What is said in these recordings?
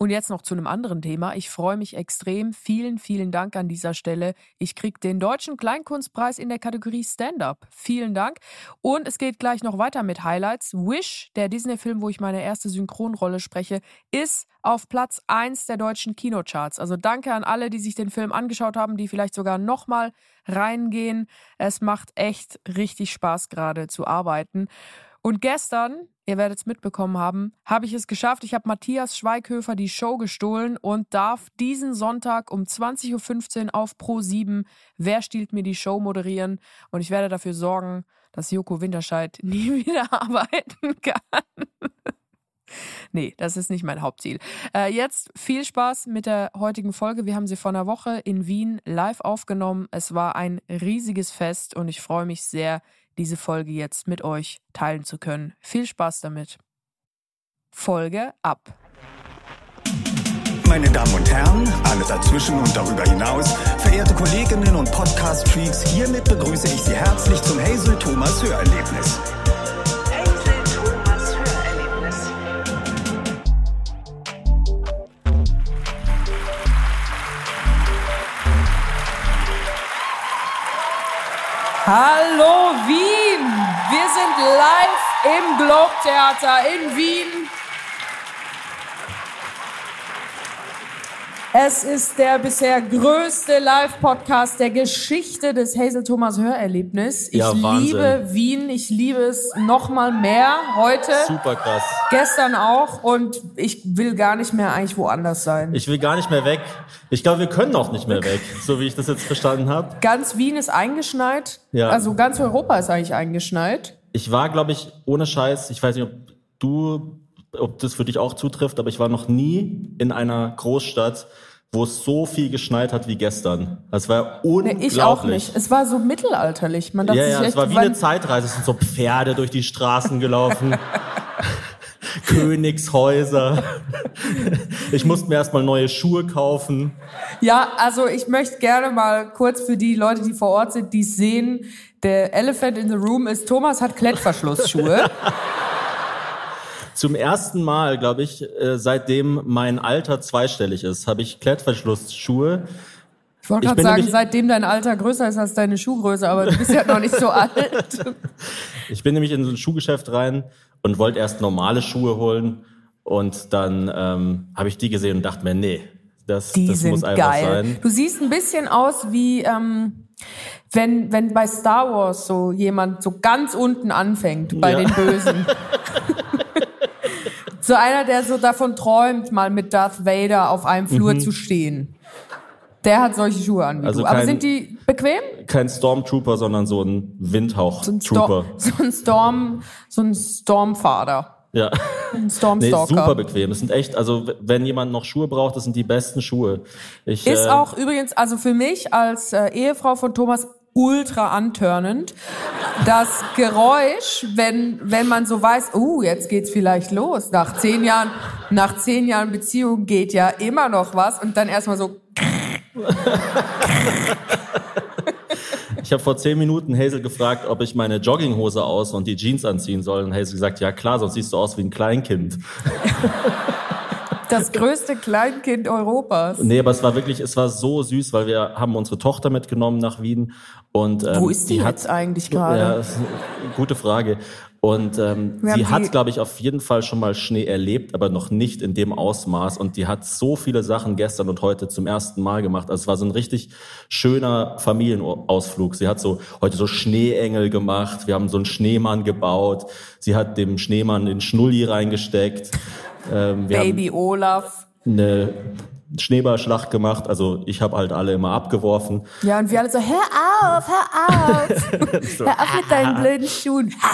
Und jetzt noch zu einem anderen Thema. Ich freue mich extrem. Vielen, vielen Dank an dieser Stelle. Ich kriege den Deutschen Kleinkunstpreis in der Kategorie Stand-up. Vielen Dank. Und es geht gleich noch weiter mit Highlights. Wish, der Disney-Film, wo ich meine erste Synchronrolle spreche, ist auf Platz 1 der deutschen Kinocharts. Also danke an alle, die sich den Film angeschaut haben, die vielleicht sogar nochmal reingehen. Es macht echt richtig Spaß gerade zu arbeiten. Und gestern, ihr werdet es mitbekommen haben, habe ich es geschafft. Ich habe Matthias Schweighöfer die Show gestohlen und darf diesen Sonntag um 20.15 Uhr auf Pro 7 Wer stiehlt mir die Show moderieren. Und ich werde dafür sorgen, dass Joko Winterscheid nie wieder arbeiten kann. Nee, das ist nicht mein Hauptziel. Äh, jetzt viel Spaß mit der heutigen Folge. Wir haben sie vor einer Woche in Wien live aufgenommen. Es war ein riesiges Fest und ich freue mich sehr, diese Folge jetzt mit euch teilen zu können. Viel Spaß damit. Folge ab. Meine Damen und Herren, alle dazwischen und darüber hinaus, verehrte Kolleginnen und Podcast-Freaks, hiermit begrüße ich Sie herzlich zum Hazel Thomas Hörerlebnis. Hallo Wien! Wir sind live im Globe Theater in Wien. Es ist der bisher größte Live-Podcast der Geschichte des Hazel Thomas Hörerlebnis. Ich Ja, liebe Wien, ich liebe es noch mal mehr heute. Super krass. Gestern auch und ich will gar nicht mehr eigentlich woanders sein. Ich will gar nicht mehr weg. Ich glaube, wir können auch nicht mehr weg, so wie ich das jetzt verstanden habe. ganz Wien ist eingeschneit. Ja. Also ganz Europa ist eigentlich eingeschneit. Ich war, glaube ich, ohne Scheiß, ich weiß nicht, ob du, ob das für dich auch zutrifft, aber ich war noch nie in einer Großstadt, wo es so viel geschneit hat wie gestern. Das war Nee, unglaublich. ich auch nicht. Es war so mittelalterlich. Man dachte Ja, ja, echt, es war wie eine Zeitreise. Es sind so Pferde durch die Straßen gelaufen. Königshäuser. Ich musste mir erstmal neue Schuhe kaufen. Ja, also ich möchte gerne mal kurz für die Leute, die vor Ort sind, die sehen, der Elephant in the Room ist, Thomas hat Klettverschlussschuhe. Zum ersten Mal, glaube ich, äh, seitdem mein Alter zweistellig ist, habe ich Klettverschlussschuhe. Ich wollte gerade sagen, seitdem dein Alter größer ist als deine Schuhgröße, aber du bist ja noch nicht so alt. Ich bin nämlich in so ein Schuhgeschäft rein und wollte erst normale Schuhe holen und dann ähm, habe ich die gesehen und dachte mir, nee, das, Die das muss einfach geil. sein. Du siehst ein bisschen aus wie, ähm, wenn, wenn bei Star Wars so jemand so ganz unten anfängt, bei Ja. den Bösen. so einer, der so davon träumt, mal mit Darth Vader auf einem Flur zu stehen. Der hat solche Schuhe an wie Mhm. Also du. Aber kein- sind die bequem? Kein Stormtrooper, sondern so ein So Windhauch-Trooper. Storm, so ein Storm, so ein Stormfader. Ja. Ein Nee, Stormstalker. super bequem. Es sind echt, also wenn jemand noch Schuhe braucht, das sind die besten Schuhe. Ich, Ist äh, auch übrigens, also für mich als äh, Ehefrau von Thomas ultra antörnend. Das Geräusch, wenn, wenn man so weiß, uh, jetzt geht's vielleicht los. Nach zehn Jahren, nach zehn Jahren Beziehung geht ja immer noch was und dann erstmal so, Ich habe vor zehn Minuten Hazel gefragt, ob ich meine Jogginghose aus und die Jeans anziehen soll. Und Hazel gesagt, ja klar, sonst siehst du aus wie ein Kleinkind. das größte Kleinkind Europas. Nee, aber es war wirklich, es war so süß, weil wir haben unsere Tochter mitgenommen nach Wien. Und, ähm, Wo ist die, hat, jetzt eigentlich Ja, gerade? eine gute Frage. Und ähm, sie hat, die- glaube ich, auf jeden Fall schon mal Schnee erlebt, aber noch nicht in dem Ausmaß. Und die hat so viele Sachen gestern und heute zum ersten Mal gemacht. Also es war so ein richtig schöner Familienausflug. Sie hat so heute so Schneeengel gemacht. Wir haben so einen Schneemann gebaut. Sie hat dem Schneemann den Schnulli reingesteckt. Ähm, Baby Olaf. eine Schneeballschlacht gemacht. Also ich habe halt alle immer abgeworfen. Ja, und wir alle so, hör auf, hör auf. hör auf mit deinen blöden Schuhen.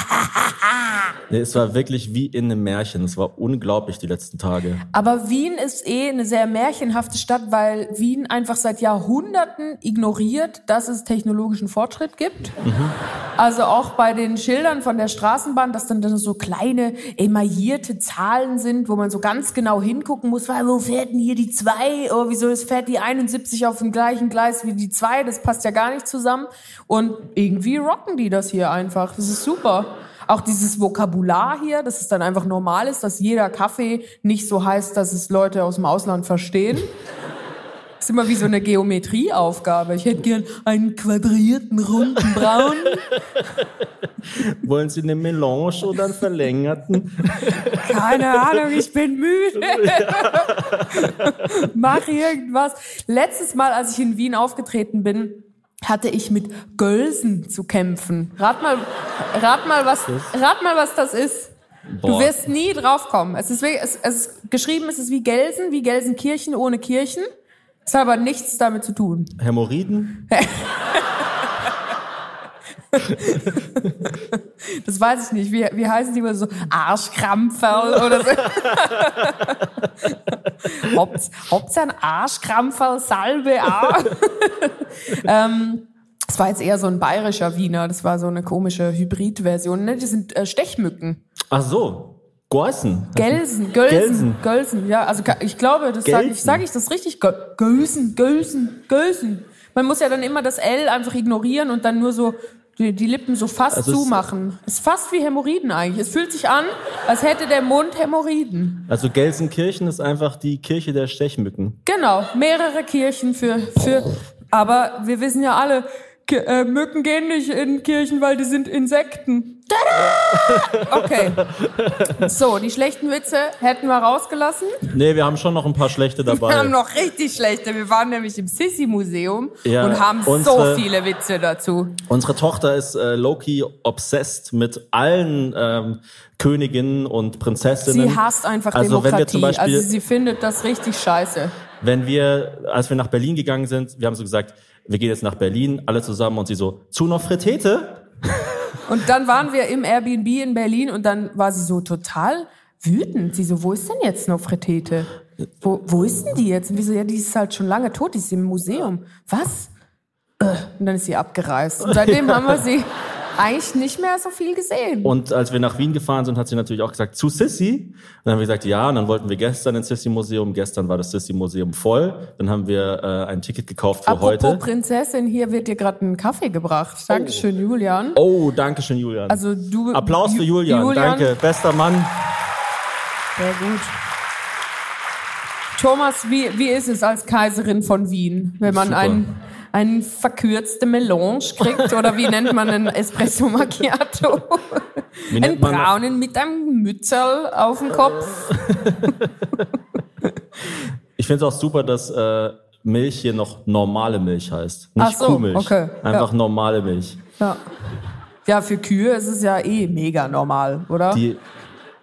Nee, es war wirklich wie in einem Märchen. Es war unglaublich die letzten Tage. Aber Wien ist eh eine sehr märchenhafte Stadt, weil Wien einfach seit Jahrhunderten ignoriert, dass es technologischen Fortschritt gibt. Also auch bei den Schildern von der Straßenbahn, dass dann, so kleine emaillierte Zahlen sind, wo man so ganz genau hingucken muss, weil wo fährt denn hier die 2? Oh, wieso ist, fährt die 71 auf dem gleichen Gleis wie die 2? Das passt ja gar nicht zusammen. Und irgendwie rocken die das hier einfach. Das ist super. Auch dieses Vokabular hier, dass es dann einfach normal ist, dass jeder Kaffee nicht so heißt, dass es Leute aus dem Ausland verstehen. Das ist immer wie so eine Geometrieaufgabe. Ich hätte gern einen quadrierten, runden Braun. Wollen Sie eine Melange oder einen verlängerten? Keine Ahnung, ich bin müde. Mach irgendwas. Letztes Mal, als ich in Wien aufgetreten bin, hatte ich mit Gölsen zu kämpfen. Rat mal, rat mal, was, rat mal, was das ist. Du Boah. wirst nie drauf kommen. Es ist, es, es ist geschrieben, es ist wie Gelsen, wie Gelsenkirchen ohne Kirchen. Es hat aber nichts damit zu tun. Hämorrhoiden? Das weiß ich nicht. Wie, wie heißen die immer so? Arschkrampferl oder so? Haupts, Hauptsache ein Arschkrampferl, Salbe, A. ähm, das war jetzt eher so ein bayerischer Wiener. Das war so eine komische Hybridversion. Ne? Die sind äh, Stechmücken. Ach so. Gorsen. Gelsen, Gölsen, Gelsen. Gölsen. Ja, also ich glaube, das sage ich, Gelsen. sag ich das richtig? Gö- Gölsen, Gölsen, Gölsen. Man muss ja dann immer das L einfach ignorieren und dann nur so die, die Lippen so fast Also zumachen. Es ist fast wie Hämorrhoiden eigentlich. Es fühlt sich an, als hätte der Mund Hämorrhoiden. Also Gelsenkirchen ist einfach die Kirche der Stechmücken. Genau, mehrere Kirchen für, für, aber wir wissen ja alle, Ki- äh, Mücken gehen nicht in Kirchen, weil die sind Insekten. Tada! Okay. So, die schlechten Witze hätten wir rausgelassen. Nee, wir haben schon noch ein paar schlechte dabei. Wir haben noch richtig schlechte. Wir waren nämlich im Sissi-Museum Ja, und haben unsere- so viele Witze dazu. Unsere Tochter ist äh, Loki obsessed mit allen ähm, Königinnen und Prinzessinnen. Sie hasst einfach also Demokratie. wenn wir zum Beispiel, also sie findet das richtig scheiße. wenn wir, als wir nach Berlin gegangen sind, wir haben so gesagt, wir gehen jetzt nach Berlin, alle zusammen und sie so, zu noch Fritete? Und dann waren wir im Airbnb in Berlin und dann war sie so total wütend. Sie so, wo ist denn jetzt noch Fretete? Wo, wo ist denn die jetzt? Und wir so, ja, die ist halt schon lange tot, die ist im Museum. Was? Äh, Und dann ist sie abgereist. Und seitdem haben wir sie eigentlich nicht mehr so viel gesehen. Und als wir nach Wien gefahren sind, hat sie natürlich auch gesagt, zu Sissi. Und dann haben wir gesagt, ja, und dann wollten wir gestern ins Sissi-Museum. Gestern war das Sissi-Museum voll. Dann haben wir äh, ein Ticket gekauft für Apropos heute. Prinzessin, hier wird dir gerade ein Kaffee gebracht. Dankeschön, Julian. Oh, danke schön, Julian. Also du Applaus für Ju- Julian, danke, bester Mann. Sehr gut. Thomas, wie, wie ist es als Kaiserin von Wien, wenn man Super. ein, ein verkürzte Melange kriegt? Oder wie nennt man einen Espresso Macchiato? Einen braunen mit einem Mützerl auf dem Kopf. Ich finde es auch super, dass äh, Milch hier noch normale Milch heißt. Nicht Ach so, Kuhmilch. okay, Einfach ja. normale Milch. Ja. ja, für Kühe ist es ja eh mega normal, oder? Die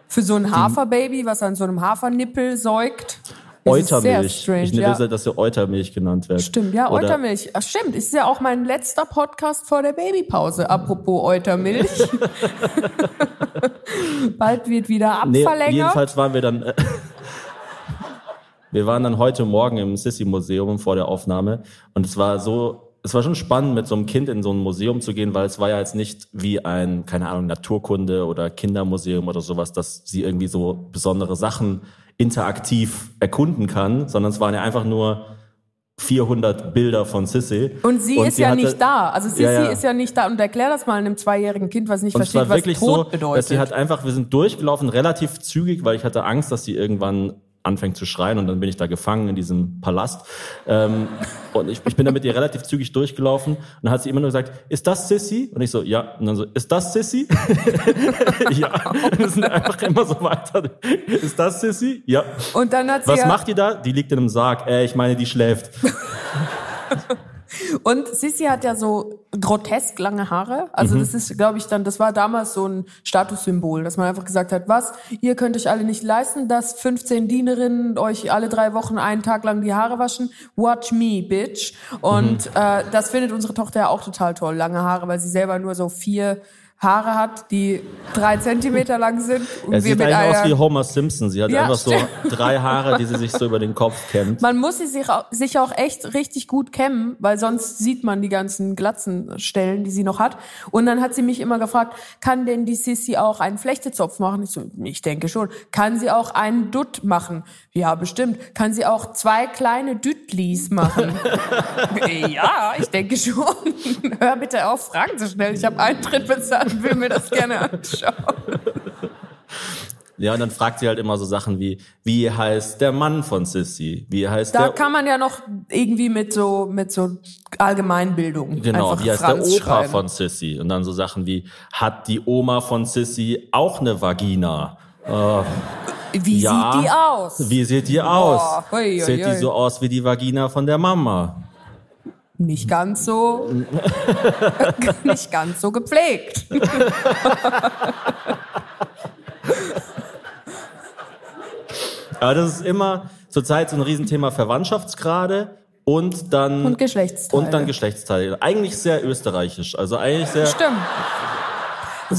für so ein Haferbaby, was an so einem Hafernippel säugt. Eutermilch. strange, ich nenne ja. das, dass sie Eutermilch genannt wird. Stimmt, ja, Oder- Eutermilch. Ach, stimmt, ist ja auch mein letzter Podcast vor der Babypause. Apropos Eutermilch. Bald wird wieder Nee, abverlängert. jedenfalls waren wir dann. Wir waren dann heute Morgen im Sissi-Museum vor der Aufnahme und es war so. Es war schon spannend, mit so einem Kind in so ein Museum zu gehen, weil es war ja jetzt nicht wie ein, keine Ahnung, Naturkunde oder Kindermuseum oder sowas, dass sie irgendwie so besondere Sachen interaktiv erkunden kann, sondern es waren ja einfach nur 400 Bilder von Sissi. und sie ist ja hatte- nicht da. Also Sissi Ja, ja. ist ja nicht da. Und erklär das mal einem zweijährigen Kind, was nicht Und es versteht, war was wirklich Tod so, bedeutet. dass sie hat einfach, wir sind durchgelaufen, relativ zügig, weil ich hatte Angst, dass sie irgendwann anfängt zu schreien und dann bin ich da gefangen in diesem Palast. Ähm, und ich, ich bin da mit ihr relativ zügig durchgelaufen und dann hat sie immer nur gesagt, ist das Sissy? Und ich so, ja. Und dann so, ist das Sissy? ja. Und wir sind einfach immer so weiter. Ist das Sissy? Ja. und dann hat sie Was ja, macht die da? Die liegt in einem Sarg. Äh, ich meine, die schläft. Und Sissi hat ja so grotesk lange Haare. Also Mhm. das ist, glaube ich, dann, das war damals so ein Statussymbol, dass man einfach gesagt hat, was, ihr könnt euch alle nicht leisten, dass 15 Dienerinnen euch alle drei Wochen einen Tag lang die Haare waschen. Watch me, bitch. Und Mhm. äh, das findet unsere Tochter ja auch total toll, lange Haare, weil sie selber nur so vier Haare hat, die drei Zentimeter lang sind. Und Er wir sieht eigentlich aus einer- wie Homer Simpson. Sie hat Ja, einfach so drei Haare, die sie sich so über den Kopf kämmt. Man muss sie sich auch, sich auch echt richtig gut kämmen, weil sonst sieht man die ganzen Glatzenstellen, die sie noch hat. Und dann hat sie mich immer gefragt, kann denn die Sissy auch einen Flechtezopf machen? Ich so, ich denke schon. Kann sie auch einen Dutt machen? Ja, bestimmt. Kann sie auch zwei kleine Düttlis machen? ja, ich denke schon. Hör bitte auf, fragen zu schnell. Ich habe Eintritt bezahlt. Und will mir das gerne anschauen. Ja, und dann fragt sie halt immer so Sachen wie, wie heißt der Mann von Sissy? Wie heißt Da der kann man ja noch irgendwie mit so, mit so Allgemeinbildung Genau, wie heißt Franz der Opa schreiben. von Sissy? Und dann so Sachen wie, hat die Oma von Sissy auch eine Vagina? Wie Ja. sieht die aus? Wie sieht die aus? Boah, ui, ui, Sieht die so aus wie die Vagina von der Mama? Nicht ganz so, nicht ganz so gepflegt. Aber das ist immer zurzeit so ein Riesenthema Verwandtschaftsgrade und dann Und Geschlechtsteile. und dann Geschlechtsteile. Eigentlich sehr österreichisch. Also eigentlich sehr. Stimmt.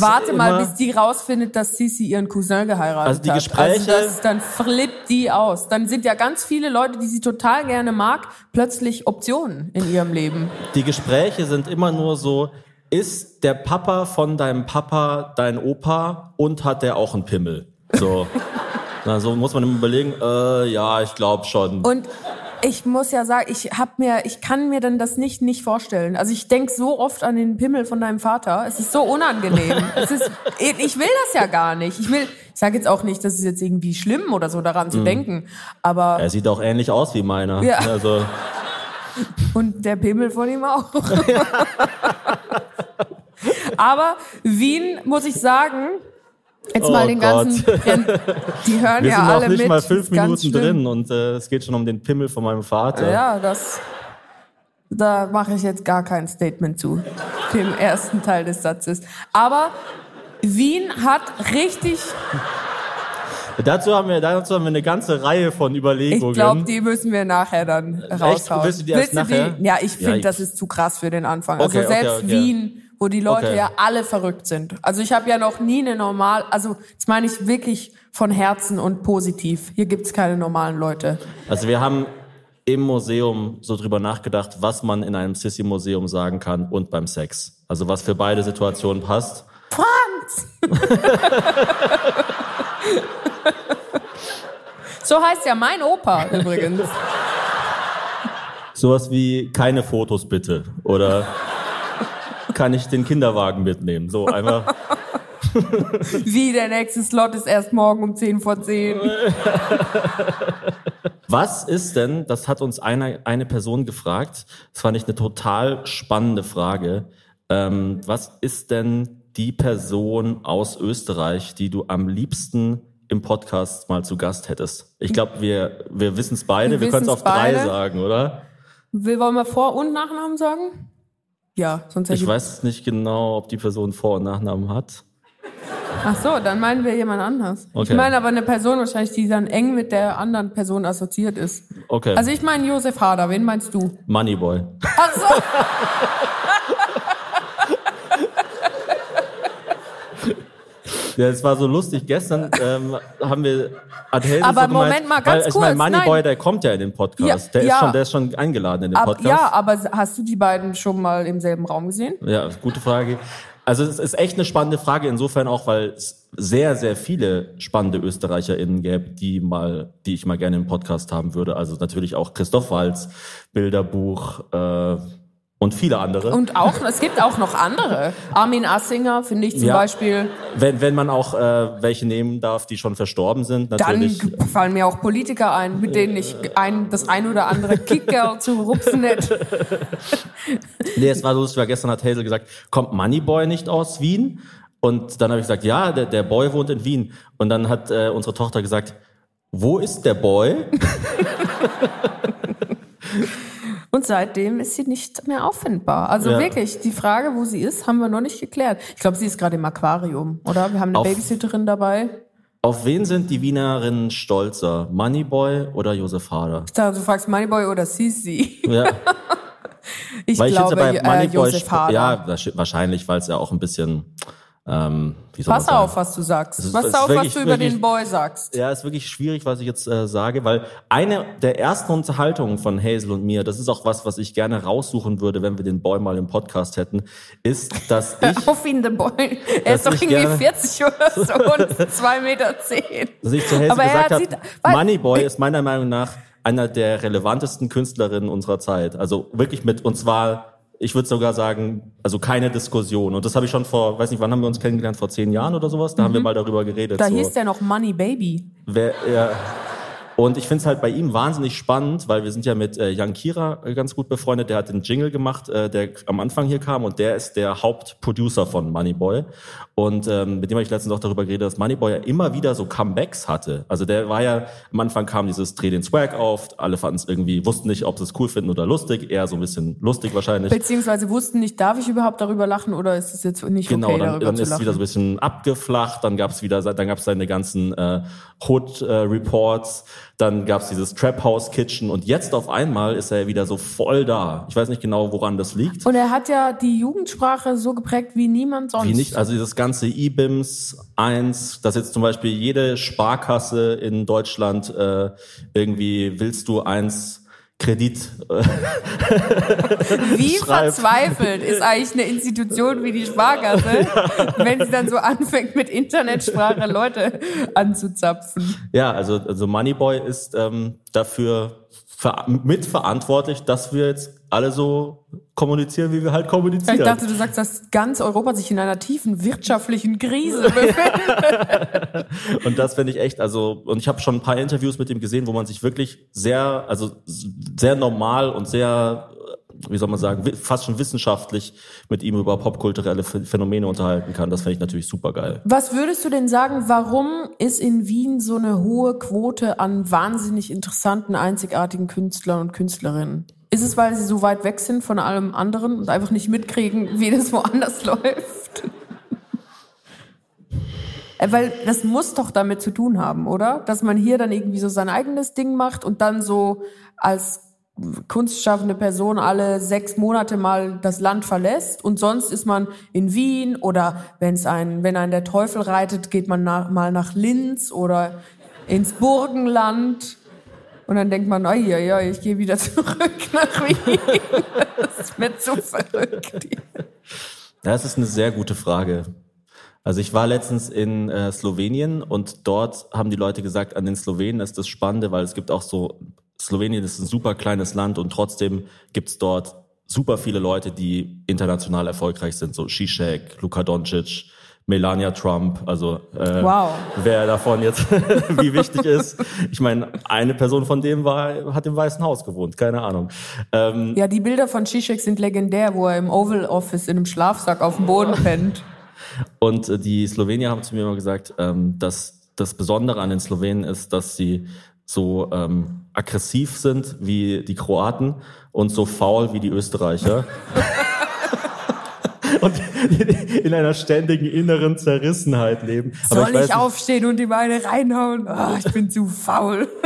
Warte mal, bis die rausfindet, dass Sisi ihren Cousin geheiratet Also die hat. Gespräche- Also das, dann flippt die aus. Dann sind ja ganz viele Leute, die sie total gerne mag, plötzlich Optionen in ihrem Leben. Die Gespräche sind immer nur so, ist der Papa von deinem Papa dein Opa und hat der auch einen Pimmel? So. Na, so muss man immer überlegen, äh, ja, ich glaube schon. Und ich muss ja sagen, ich hab mir, ich kann mir dann das nicht nicht vorstellen. Also ich denk so oft an den Pimmel von deinem Vater. Es ist so unangenehm. es ist, ich will das ja gar nicht. Ich will, ich sage jetzt auch nicht, dass es jetzt irgendwie schlimm oder so daran Mhm. zu denken. Aber er sieht auch ähnlich aus wie meiner. Ja. Also, und der Pimmel von ihm auch. Aber Wien muss ich sagen. Jetzt Oh mal den ganzen, die hören wir ja sind alle noch nicht mit. mal fünf Minuten drin und äh, es geht schon um den Pimmel von meinem Vater. Ja, das, da mache ich jetzt gar kein Statement zu, dem ersten Teil des Satzes. Aber Wien hat richtig, Dazu haben wir, dazu haben wir eine ganze Reihe von ich Überlegungen. glaube, die müssen wir nachher dann raushauen. Willst du die erst nachher? Ja, ich Ja, finde, ich- das ist zu krass für den Anfang. Okay, also selbst okay, okay. Wien, wo die Leute Okay. ja alle verrückt sind. Also ich habe ja noch nie eine normal, also das meine ich wirklich von Herzen und positiv. Hier gibt's keine normalen Leute. Also wir haben im Museum so drüber nachgedacht, was man in einem Sissy-Museum sagen kann und beim Sex. Also was für beide Situationen passt. Franz! so heißt ja mein Opa übrigens. Sowas wie keine Fotos bitte oder kann ich den Kinderwagen mitnehmen? So einfach. Wie der nächste Slot ist erst morgen um 10 vor 10. Was ist denn, das hat uns eine, eine Person gefragt, das fand ich eine total spannende Frage. Ähm, was ist denn die Person aus Österreich, die du am liebsten im Podcast mal zu Gast hättest? Ich glaube, wir, wir wissen es beide, Wir wir können es auf drei beide. sagen, oder? Will, wollen wir Vor- und Nachnamen sagen? Ja, sonst hätte Ich weiß nicht genau, ob die Person Vor- und Nachnamen hat. Ach so, dann meinen wir jemand anders. Ich Okay. meine aber eine Person wahrscheinlich, die dann eng mit der anderen Person assoziiert ist. Okay. Also ich meine Josef Hader, wen meinst du? Moneyboy. Ach so. Ja, es war so lustig. Gestern ähm, haben wir Helden Aber so gemeint, Moment mal, ganz weil, ich meine, kurz, Moneyboy, nein. der kommt ja in den Podcast. Ja, der, ja. ist schon, der ist schon eingeladen in den Ab, Podcast. ja, aber hast du die beiden schon mal im selben Raum gesehen? Ja, gute Frage. Also es ist echt eine spannende Frage, insofern auch, weil es sehr, sehr viele spannende ÖsterreicherInnen gäbe, die mal, die ich mal gerne im Podcast haben würde. Also natürlich auch Christoph Walz, Bilderbuch äh, und viele andere. Und auch, es gibt auch noch andere. Armin Assinger finde ich zum Ja. Beispiel. wenn, wenn man auch äh, welche nehmen darf, die schon verstorben sind, Dann natürlich. fallen mir auch Politiker ein, mit denen ich ein, das ein oder andere Kickerl zu rupfen hätte. Nee, es war so weil gestern hat Hazel gesagt, kommt Moneyboy nicht aus Wien? Und dann habe ich gesagt, ja, der, der Boy wohnt in Wien. Und dann hat äh, unsere Tochter gesagt, wo ist der Boy? Und seitdem ist sie nicht mehr auffindbar. Also Ja. wirklich, die Frage, wo sie ist, haben wir noch nicht geklärt. Ich glaube, sie ist gerade im Aquarium, oder? Wir haben eine Auf- Babysitterin dabei. Auf wen sind die Wienerinnen stolzer? Moneyboy oder Josef Hader? Ich dachte, du fragst Moneyboy oder Sisi. Ja, Ich weil ich glaube, jetzt bei äh, Moneyboy, Josef sp- Hader. ja, wahrsch- wahrscheinlich, weil es ja auch ein bisschen, ähm, Pass auf, was du sagst. ist- Pass auf, was wirklich- du über wirklich- den Boy sagst. Ja, ist wirklich schwierig, was ich jetzt äh, sage, weil eine der ersten Unterhaltungen von Hazel und mir, das ist auch was, was ich gerne raussuchen würde, wenn wir den Boy mal im Podcast hätten, ist, dass ich, Auf ihn, der Boy. Er ist doch irgendwie gerne- 40 oder so und 2 Meter 10. dass ich zu Hazel Aber er gesagt habe, Moneyboy ist meiner Meinung nach einer der relevantesten Künstlerinnen unserer Zeit. Also wirklich mit, und zwar ich würde sogar sagen, also keine Diskussion. Und das habe ich schon vor, weiß nicht, wann haben wir uns kennengelernt? Vor zehn Jahren oder sowas? Da haben wir mal darüber geredet. Da so, hieß der noch Money Baby. wer, ja, und ich finde es halt bei ihm wahnsinnig spannend, weil wir sind ja mit äh, Jan Kira äh, ganz gut befreundet. Der hat den Jingle gemacht, äh, der am Anfang hier kam und der ist der Hauptproducer von Moneyboy. Und ähm, mit dem habe ich letztens auch darüber geredet, dass Moneyboy ja immer wieder so Comebacks hatte. Also der war ja, am Anfang kam dieses Dreh den Swag auf, alle fanden es irgendwie, wussten nicht, ob sie es cool finden oder lustig, eher so ein bisschen lustig wahrscheinlich. Beziehungsweise wussten nicht, darf ich überhaupt darüber lachen oder ist es jetzt nicht Genau, okay, dann, darüber dann zu ist es lachen? wieder so ein bisschen abgeflacht, dann gab's wieder, dann gab's seine ganzen äh, Hood äh, Reports, dann gab's dieses Trap House Kitchen und jetzt auf einmal ist er wieder so voll da. Ich weiß nicht genau, woran das liegt. Und er hat ja die Jugendsprache so geprägt wie niemand sonst. Wie nicht, also dieses ganze IBIMS 1, dass jetzt zum Beispiel jede Sparkasse in Deutschland äh, irgendwie willst du eins Kredit äh, Wie schreibt. verzweifelt ist eigentlich eine Institution wie die Sparkasse, wenn sie dann so anfängt, mit Internetsprache Leute anzuzapfen. Ja, also, also Moneyboy ist ähm, dafür mitverantwortlich, dass wir jetzt alle so kommunizieren, wie wir halt kommunizieren. Ich dachte, du sagst, dass ganz Europa sich in einer tiefen wirtschaftlichen Krise befindet. und das finde ich echt, also, und ich habe schon ein paar Interviews mit ihm gesehen, wo man sich wirklich sehr, also sehr normal und sehr, wie soll man sagen, fast schon wissenschaftlich mit ihm über popkulturelle Ph- Phänomene unterhalten kann. Das finde ich natürlich super geil. Was würdest du denn sagen, warum ist in Wien so eine hohe Quote an wahnsinnig interessanten, einzigartigen Künstlern und Künstlerinnen? Ist es, weil sie so weit weg sind von allem anderen und einfach nicht mitkriegen, wie das woanders läuft? Äh, Weil das muss doch damit zu tun haben, oder? Dass man hier dann irgendwie so sein eigenes Ding macht und dann so als kunstschaffende Person alle sechs Monate mal das Land verlässt und sonst ist man in Wien oder wenn's ein, wenn ein der Teufel reitet, geht man nach, mal nach Linz oder ins Burgenland und dann denkt man, ja, ja, ich gehe wieder zurück nach Wien. Das ist mir zu verrückt. Das ist eine sehr gute Frage. Also ich war letztens in äh, Slowenien und dort haben die Leute gesagt, an den Slowenen ist das Spannende, weil es gibt auch so, Slowenien ist ein super kleines Land und trotzdem gibt's dort super viele Leute, die international erfolgreich sind, so Zizek, Luka Doncic, Melania Trump, also äh, Wow. wer davon jetzt wie wichtig ist. Ich meine, eine Person von dem war, hat im Weißen Haus gewohnt, keine Ahnung. Ähm, Ja, die Bilder von Zizek sind legendär, wo er im Oval Office in einem Schlafsack auf dem Boden pennt. Und äh, die Slowenier haben zu mir immer gesagt, ähm, dass das Besondere an den Slowenen ist, dass sie so ähm, aggressiv sind wie die Kroaten und so faul wie die Österreicher. und in einer ständigen inneren Zerrissenheit leben. Soll weiß ich, nicht- aufstehen und die Beine reinhauen? Ah, ich bin zu faul.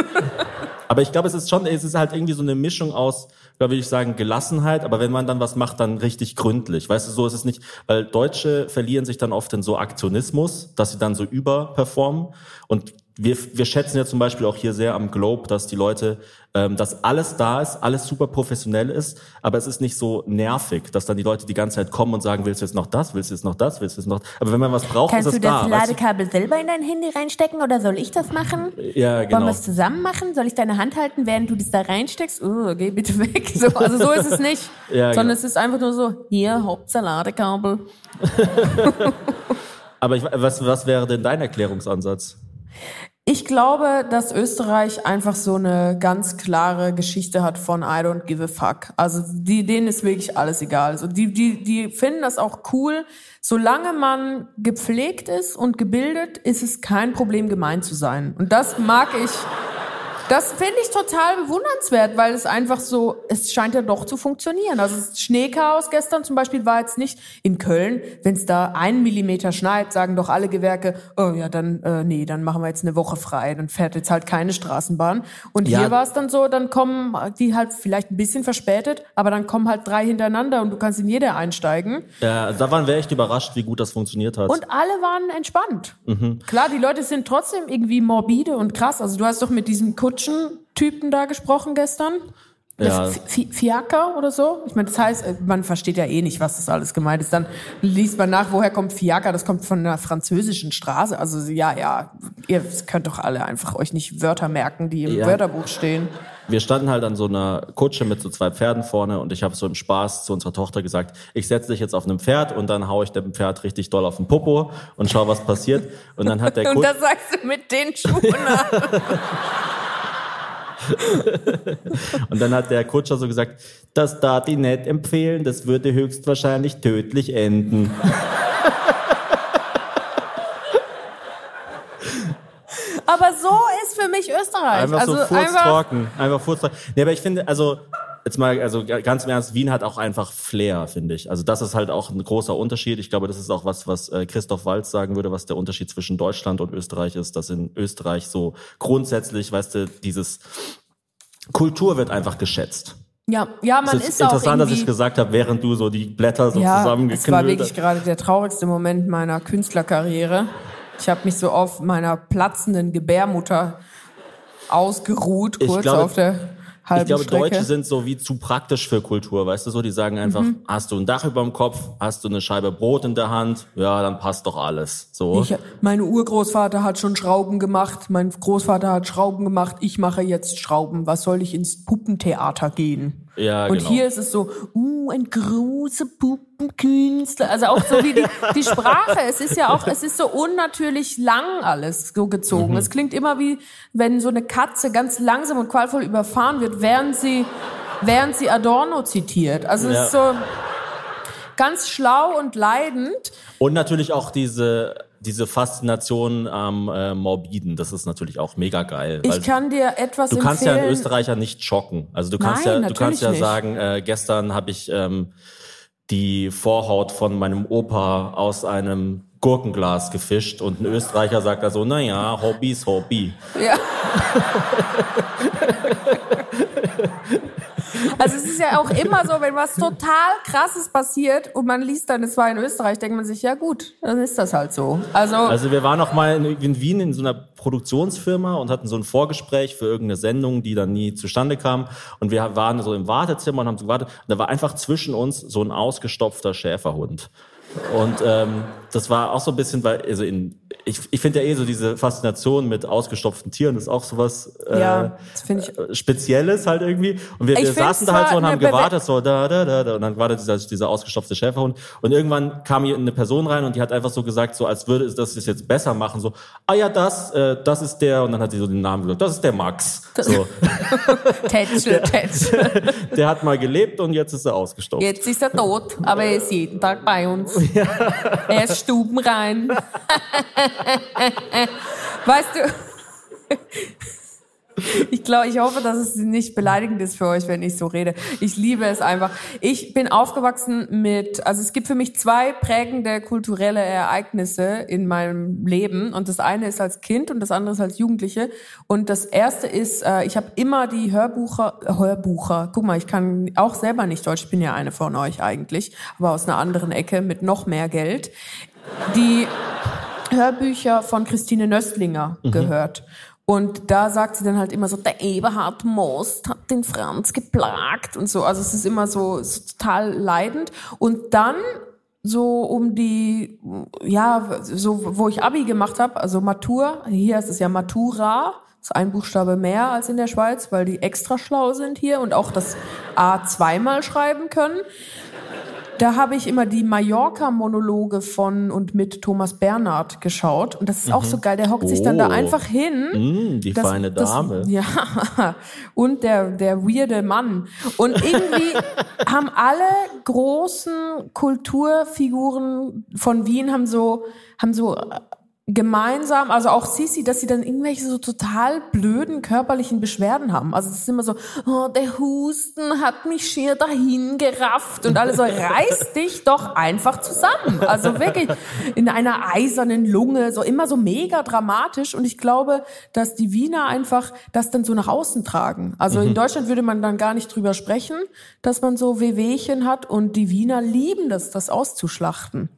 Aber ich glaube, es ist schon, es ist halt irgendwie so eine Mischung aus, glaube ich sagen, Gelassenheit, aber wenn man dann was macht, dann richtig gründlich. Weißt du, so ist es nicht, weil Deutsche verlieren sich dann oft in so Aktionismus, dass sie dann so überperformen. Und wir, wir schätzen ja zum Beispiel auch hier sehr am Globe, dass die Leute, ähm, dass alles da ist, alles super professionell ist, aber es ist nicht so nervig, dass dann die Leute die ganze Zeit kommen und sagen, willst du jetzt noch das, willst du jetzt noch das, willst du jetzt noch, aber wenn man was braucht, Kannst ist du es das da. weißt Ladekabel selber in dein Handy reinstecken oder soll ich das machen? du? Ja, Wollen genau. wir es zusammen machen? Soll ich deine Hand halten, während du das da reinsteckst? Oh, geh bitte weg. So, also so ist es nicht. Ja, sondern genau. es ist einfach nur so, hier, Hauptsache Ladekabel. Aber ich, was, was wäre denn dein Erklärungsansatz? Ich glaube, dass Österreich einfach so eine ganz klare Geschichte hat von I don't give a fuck. Also die, denen ist wirklich alles egal. Also die, die, die finden das auch cool. Solange man gepflegt ist und gebildet, ist es kein Problem, gemein zu sein. Und das mag ich. Das finde ich total bewundernswert, weil es einfach so, es scheint ja doch zu funktionieren. Also das Schneechaos gestern zum Beispiel war jetzt nicht in Köln. Wenn es da einen Millimeter schneit, sagen doch alle Gewerke, oh ja, dann, äh, nee, dann machen wir jetzt eine Woche frei, dann fährt jetzt halt keine Straßenbahn. Und Ja. hier war es dann so, dann kommen die halt vielleicht ein bisschen verspätet, aber dann kommen halt drei hintereinander und du kannst in jede einsteigen. Ja, da waren wir echt überrascht, wie gut das funktioniert hat. Und alle waren entspannt. Mhm. Klar, die Leute sind trotzdem irgendwie morbide und krass. Also du hast doch mit diesem Kutschen-Typen da gesprochen gestern. Ja. Fi- Fi- Fiaker oder so? Ich meine, das heißt, äh, man versteht ja eh nicht, was das alles gemeint ist. Dann liest man nach, woher kommt Fiaker? Das kommt von einer französischen Straße. Also ja, ja, ihr könnt doch alle einfach euch nicht Wörter merken, die im Ja. Wörterbuch stehen. Wir standen halt an so einer Kutsche mit so zwei Pferden vorne und ich habe so im Spaß zu unserer Tochter gesagt, ich setze dich jetzt auf einem Pferd und dann hau ich dem Pferd richtig doll auf den Popo und schau, was passiert. Und dann hat der Und Kutsch, das sagst du mit den Schuhen an. und dann hat der Kutscher so gesagt, das darf ich nicht empfehlen, das würde höchstwahrscheinlich tödlich enden. Aber so ist für mich Österreich. Einfach also so einfach, furztrocken. Einfach furztrocken. Nee, aber ich finde, also, jetzt mal, also ganz im Ernst, Wien hat auch einfach Flair, finde ich. Also das ist halt auch ein großer Unterschied. Ich glaube, das ist auch was, was äh, Christoph Walz sagen würde, was der Unterschied zwischen Deutschland und Österreich ist, dass in Österreich so grundsätzlich, weißt du, dieses Kultur wird einfach geschätzt. ja, ja, man Es ist, ist auch interessant, dass ich gesagt habe, während du so die Blätter so Ja, es war zusammengeknüllt wirklich hast. gerade der traurigste Moment meiner Künstlerkarriere. Ich habe mich so auf meiner platzenden Gebärmutter ausgeruht, kurz glaube- auf der halben Ich glaube, Strecke. Deutsche sind so wie zu praktisch für Kultur, weißt du so? Die sagen einfach, Mhm. hast du ein Dach über dem Kopf, hast du eine Scheibe Brot in der Hand, ja, dann passt doch alles. So. ich, mein Urgroßvater hat schon Schrauben gemacht, mein Großvater hat Schrauben gemacht, ich mache jetzt Schrauben. Was soll ich ins Puppentheater gehen? Ja, Und genau. hier ist es so, uh, ein großer Puppenkünstler. Also auch so wie die, die Sprache. Es ist ja auch, es ist so unnatürlich lang alles so gezogen. Mhm. Es klingt immer wie, wenn so eine Katze ganz langsam und qualvoll überfahren wird, während sie, während sie Adorno zitiert. Also es ist so ganz schlau und leidend. Und natürlich auch diese, diese Faszination am äh, Morbiden, das ist natürlich auch mega geil. Ich kann dir etwas du kannst ja empfehlen. einen Österreicher nicht schocken. Also du kannst Nein, ja, du kannst ja nicht. sagen, äh, gestern habe ich ähm, die Vorhaut von meinem Opa aus einem Gurkenglas gefischt und ein Österreicher sagt da so, naja, Hobby ist Hobby. Ja. Also es ist ja auch immer so, wenn was total krasses passiert und man liest dann, es war in Österreich, denkt man sich, ja gut, dann ist das halt so. Also, Also wir waren noch mal in, Wien in so einer Produktionsfirma und hatten so ein Vorgespräch für irgendeine Sendung, die dann nie zustande kam. Und wir waren so im Wartezimmer und haben so gewartet. Und da war einfach zwischen uns so ein ausgestopfter Schäferhund. Und ähm, das war auch so ein bisschen, weil also in, ich, ich finde ja eh so diese Faszination mit ausgestopften Tieren ist auch sowas äh, Ja, das äh, Spezielles halt irgendwie. Und wir, wir saßen da halt so und haben Bewe- gewartet, so da, da, da, da. Und dann war da dieser, dieser ausgestopfte Schäferhund. Und irgendwann kam hier eine Person rein und die hat einfach so gesagt, so als würde es das jetzt besser machen, so, ah ja, das, äh, das ist der. Und dann hat sie so den Namen gesagt, das ist der Max. So, Tätschel, Tätschel. der hat mal gelebt und jetzt ist er ausgestopft. Jetzt ist er tot, aber er ist jeden Tag bei uns. Er ist stubenrein. weißt du, ich glaube, ich hoffe, dass es nicht beleidigend ist für euch, wenn ich so rede. Ich liebe es einfach. Ich bin aufgewachsen mit, also es gibt für mich zwei prägende kulturelle Ereignisse in meinem Leben. Und das eine ist als Kind und das andere ist als Jugendliche. Und das erste ist, äh, ich habe immer die Hörbucher, Hörbucher, guck mal, ich kann auch selber nicht Deutsch, ich bin ja eine von euch eigentlich, aber aus einer anderen Ecke mit noch mehr Geld. Die Hörbücher von Christine Nöstlinger gehört. Und da sagt sie dann halt immer so, der Eberhard Most hat den Franz geplagt und so. Also es ist immer so, so total leidend. Und dann so um die, ja, so wo ich Abi gemacht habe, also Matur, hier ist es ja Matura, ist ein Buchstabe mehr als in der Schweiz, weil die extra schlau sind hier und auch das A zweimal schreiben können. Da habe ich immer die Mallorca-Monologe von und mit Thomas Bernhard geschaut. Und das ist auch so geil. Der hockt sich dann da Oh. einfach hin. Mm, die Das- feine das- Dame. ja, und der, der weirde Mann. Und irgendwie haben alle großen Kulturfiguren von Wien haben so, haben so gemeinsam, also auch Sisi, dass sie dann irgendwelche so total blöden körperlichen Beschwerden haben. Also es ist immer so, oh, der Husten hat mich schier dahin gerafft und alle so, reiß dich doch einfach zusammen. Also wirklich in einer eisernen Lunge, so immer so mega dramatisch und ich glaube, dass die Wiener einfach das dann so nach außen tragen. Also Mhm. in Deutschland würde man dann gar nicht drüber sprechen, dass man so Wehwehchen hat und die Wiener lieben das, das auszuschlachten.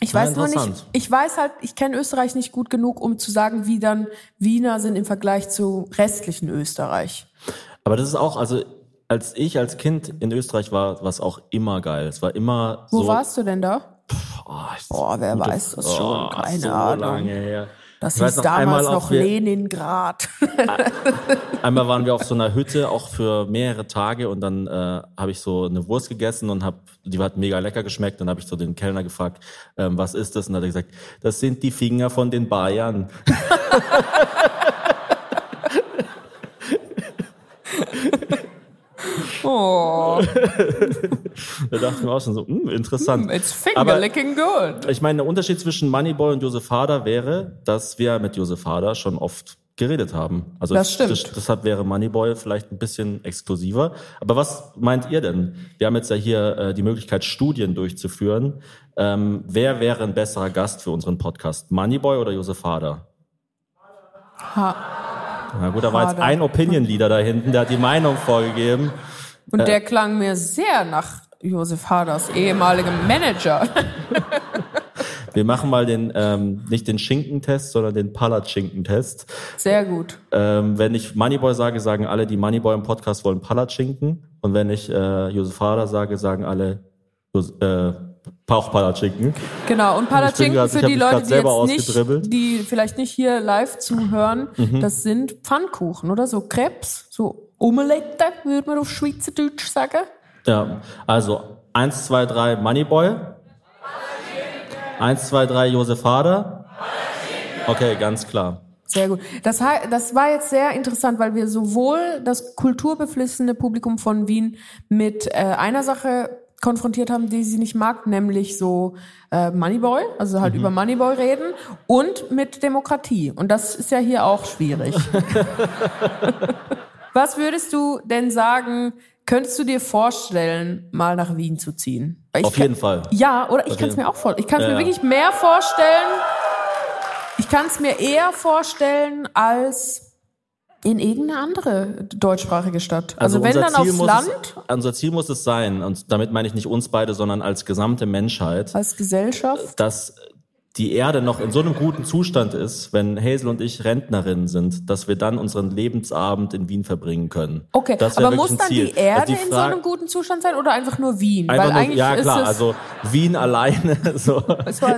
Ich weiß nur nicht, ich weiß halt, ich kenne Österreich nicht gut genug, um zu sagen, wie dann Wiener sind im Vergleich zu restlichen Österreich. Aber das ist auch, also als ich als Kind in Österreich war, war es auch immer geil. Es war immer Wo so. warst du denn da? Oh, ich- Boah, wer gute- weiß das schon? Oh, Keine so Ahnung. Lange her. Das Ich hieß noch, damals noch wir- Leningrad. Einmal waren wir auf so einer Hütte auch für mehrere Tage und dann äh, habe ich so eine Wurst gegessen und hab, die hat mega lecker geschmeckt. Dann habe ich so den Kellner gefragt, ähm, was ist das? Und dann hat er gesagt, das sind die Finger von den Bayern. Oh, Da dachte ich mir auch schon so, hm, interessant. it's finger Aber- licking good. Ich meine, der Unterschied zwischen Moneyboy und Josef Hader wäre, dass wir mit Josef Hader schon oft geredet haben. Also Das stimmt. Das, deshalb wäre Moneyboy vielleicht ein bisschen exklusiver. Aber was meint ihr denn? Wir haben jetzt ja hier äh, die Möglichkeit, Studien durchzuführen. Ähm, wer wäre ein besserer Gast für unseren Podcast? Moneyboy oder Josef Hader? Ha. Na gut, da war jetzt ein Opinion-Leader da hinten, der hat die Meinung vorgegeben. Und der klang mir sehr nach Josef Haders ehemaligem Manager. Wir machen mal den, ähm, nicht den Schinkentest, sondern den Palatschinken-Test. Sehr gut. Ähm, wenn ich Moneyboy sage, sagen alle, die Moneyboy im Podcast wollen Palatschinken. Und wenn ich äh, Josef Hader sage, sagen alle äh, auch Palatschinken. Genau, und Palatschinken für die Leute, die jetzt nicht. Mhm. die vielleicht nicht hier live zuhören, das sind Pfannkuchen, oder? So Krebs, so Omelette, würde man auf Schweizerdeutsch sagen. Ja, also eins, zwei, drei Moneyboy. Eins, zwei, drei Josef Hader. Okay, ganz klar. Sehr gut. Das, das war jetzt sehr interessant, weil wir sowohl das kulturbeflissene Publikum von Wien mit äh, einer Sache konfrontiert haben, die sie nicht mag, nämlich so äh, Moneyboy, also halt über Moneyboy reden und mit Demokratie. Und das ist ja hier auch schwierig. Was würdest du denn sagen, könntest du dir vorstellen, mal nach Wien zu ziehen? Ich Auf kann- jeden Fall. Ja, oder ich kann es mir auch vorstellen. Ich kann es Ja, mir ja. wirklich mehr vorstellen. Ich kann es mir eher vorstellen als in irgendeine andere deutschsprachige Stadt. Also, wenn unser dann Ziel aufs Land, Es, unser Ziel muss es sein, und damit meine ich nicht uns beide, sondern als gesamte Menschheit, als Gesellschaft. dass die Erde noch in so einem guten Zustand ist, wenn Hazel und ich Rentnerinnen sind, dass wir dann unseren Lebensabend in Wien verbringen können. Okay, aber muss dann die Erde Also die in so einem guten Zustand sein oder einfach nur Wien? Einfach Weil nur, eigentlich ja klar, also Wien alleine so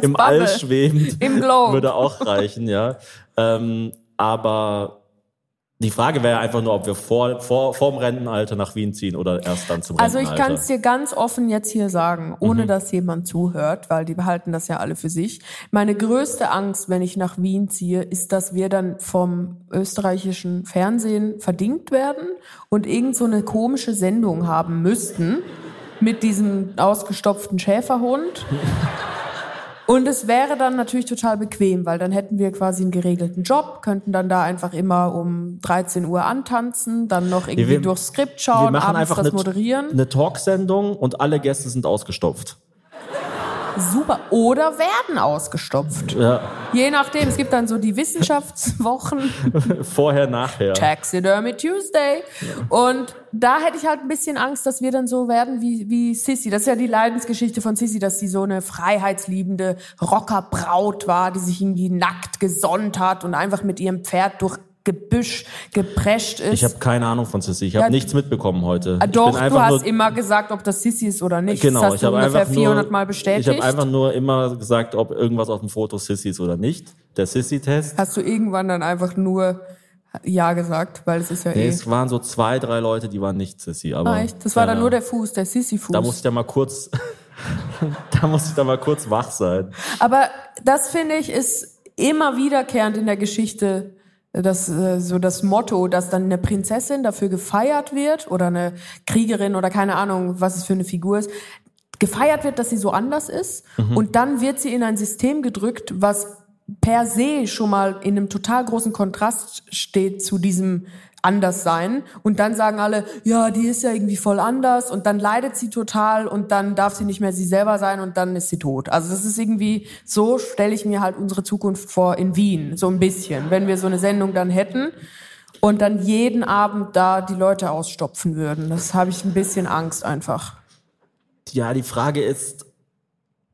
im Bubble. All schwebend Im würde auch reichen, ja. Ähm, aber die Frage wäre einfach nur, ob wir vor, vor, vorm Rentenalter nach Wien ziehen oder erst dann zum Also ich Rentenalter. kann es dir ganz offen jetzt hier sagen, ohne dass jemand zuhört, weil die behalten das ja alle für sich. Meine größte Angst, wenn ich nach Wien ziehe, ist, dass wir dann vom österreichischen Fernsehen verdingt werden und irgend so eine komische Sendung haben müssten mit diesem ausgestopften Schäferhund. Und es wäre dann natürlich total bequem, weil dann hätten wir quasi einen geregelten Job, könnten dann da einfach immer um 13 Uhr antanzen, dann noch irgendwie wir- durchs Skript wir schauen, machen abends einfach das eine, moderieren. eine Talksendung und alle Gäste sind ausgestopft. Super. Oder werden ausgestopft. Ja, Je nachdem. Es gibt dann so die Wissenschaftswochen, vorher, nachher. Taxidermy Tuesday. Und da hätte ich halt ein bisschen Angst, dass wir dann so werden wie, wie Sissy. Das ist ja die Leidensgeschichte von Sissy, dass sie so eine freiheitsliebende Rockerbraut war, die sich irgendwie nackt gesonnt hat und einfach mit ihrem Pferd durch Gebüsch geprescht ist. Ich habe keine Ahnung von Sissy. Ich habe Ja, nichts mitbekommen heute. Ah, Doch, du hast immer gesagt, ob das Sissy ist oder nicht. Genau, das hast ich habe ungefähr einfach 400 nur, Mal bestätigt. Ich habe einfach nur immer gesagt, ob irgendwas auf dem Foto Sissy ist oder nicht. Der Sissy-Test. hast du irgendwann dann einfach nur Ja gesagt, weil es ist ja Nee, eh. es waren so zwei, drei Leute, die waren nicht Sissy. Aber, Ah, echt? Das war dann nur der Fuß, der Sissy-Fuß. Da muss ich ja mal kurz, da muss ich da mal kurz wach sein. Aber das finde ich ist immer wiederkehrend in der Geschichte das äh, so das Motto, dass dann eine Prinzessin dafür gefeiert wird oder eine Kriegerin oder keine Ahnung, was es für eine Figur ist, gefeiert wird, dass sie so anders ist. Und dann wird sie in ein System gedrückt, was per se schon mal in einem total großen Kontrast steht zu diesem Anderssein und dann sagen alle, ja, die ist ja irgendwie voll anders und dann leidet sie total und dann darf sie nicht mehr sie selber sein und dann ist sie tot. Also das ist irgendwie, so stelle ich mir halt unsere Zukunft vor in Wien, so ein bisschen, wenn wir so eine Sendung dann hätten und dann jeden Abend da die Leute ausstopfen würden. Das habe ich ein bisschen Angst einfach. Ja, die Frage ist,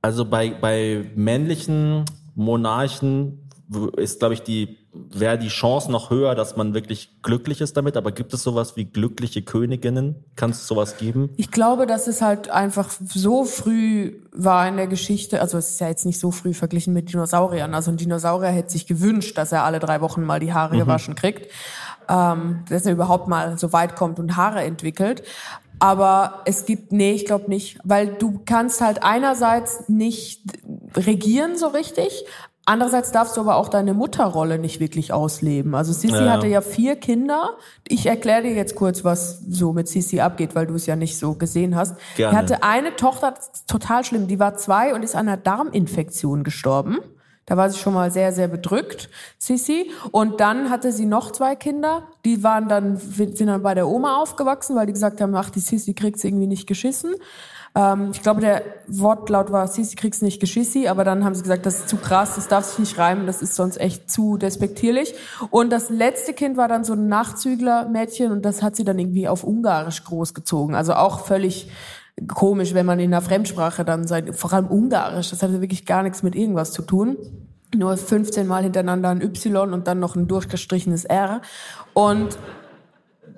also bei, bei männlichen Monarchen ist, glaube ich, die wäre die Chance noch höher, dass man wirklich glücklich ist damit. Aber gibt es sowas wie glückliche Königinnen? Kann es sowas geben? Ich glaube, dass es halt einfach so früh war in der Geschichte. Also es ist ja jetzt nicht so früh verglichen mit Dinosauriern. Also ein Dinosaurier hätte sich gewünscht, dass er alle drei Wochen mal die Haare gewaschen kriegt. Ähm, dass er überhaupt mal so weit kommt und Haare entwickelt. Aber es gibt, nee, ich glaube nicht, weil du kannst halt einerseits nicht regieren so richtig, andererseits darfst du aber auch deine Mutterrolle nicht wirklich ausleben. Also Sissi Ja. hatte ja vier Kinder. Ich erkläre dir jetzt kurz, was so mit Sissi abgeht, weil du es ja nicht so gesehen hast. Gerne. Er hatte eine Tochter, total schlimm, die war zwei und ist an einer Darminfektion gestorben. Da war sie schon mal sehr, sehr bedrückt, Sissi. Und dann hatte sie noch zwei Kinder. Die waren dann, sind dann bei der Oma aufgewachsen, weil die gesagt haben, ach, die Sissi kriegt's irgendwie nicht geschissen. Ähm, ich glaube, der Wortlaut war, Sissi kriegt's nicht geschissi, aber dann haben sie gesagt, das ist zu krass, das darf sich nicht reimen, das ist sonst echt zu despektierlich. Und das letzte Kind war dann so ein Nachzügler-Mädchen und das hat sie dann irgendwie auf Ungarisch großgezogen. Also auch völlig komisch, wenn man in einer Fremdsprache dann sein, vor allem Ungarisch, das hatte wirklich gar nichts mit irgendwas zu tun. Nur 15 Mal hintereinander ein Y und dann noch ein durchgestrichenes R. Und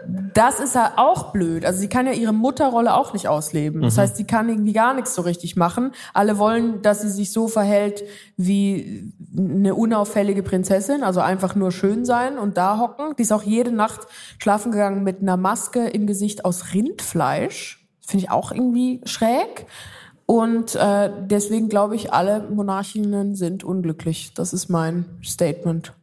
das ist ja auch blöd. Also sie kann ja ihre Mutterrolle auch nicht ausleben. Das heißt, sie kann irgendwie gar nichts so richtig machen. Alle wollen, dass sie sich so verhält wie eine unauffällige Prinzessin, also einfach nur schön sein und da hocken. Die ist auch jede Nacht schlafen gegangen mit einer Maske im Gesicht aus Rindfleisch. Finde ich auch irgendwie schräg. Und äh, deswegen glaube ich, alle Monarchinnen sind unglücklich. Das ist mein Statement.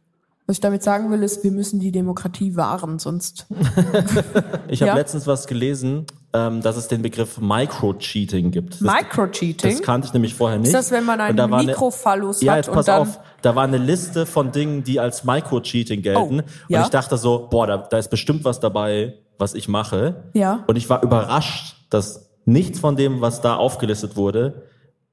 Was ich damit sagen will, ist, wir müssen die Demokratie wahren, sonst Ich habe Ja. letztens was gelesen, ähm, dass es den Begriff Microcheating gibt. Das, Microcheating. das kannte ich nämlich vorher nicht. Ist das, wenn man einen war eine- Mikrofallus Ja, hat jetzt pass auf, da war eine Liste von Dingen, die als Microcheating gelten. Oh, ja. Und ich dachte so, boah, da, da ist bestimmt was dabei, was ich mache. Ja. Und ich war überrascht, dass nichts von dem, was da aufgelistet wurde,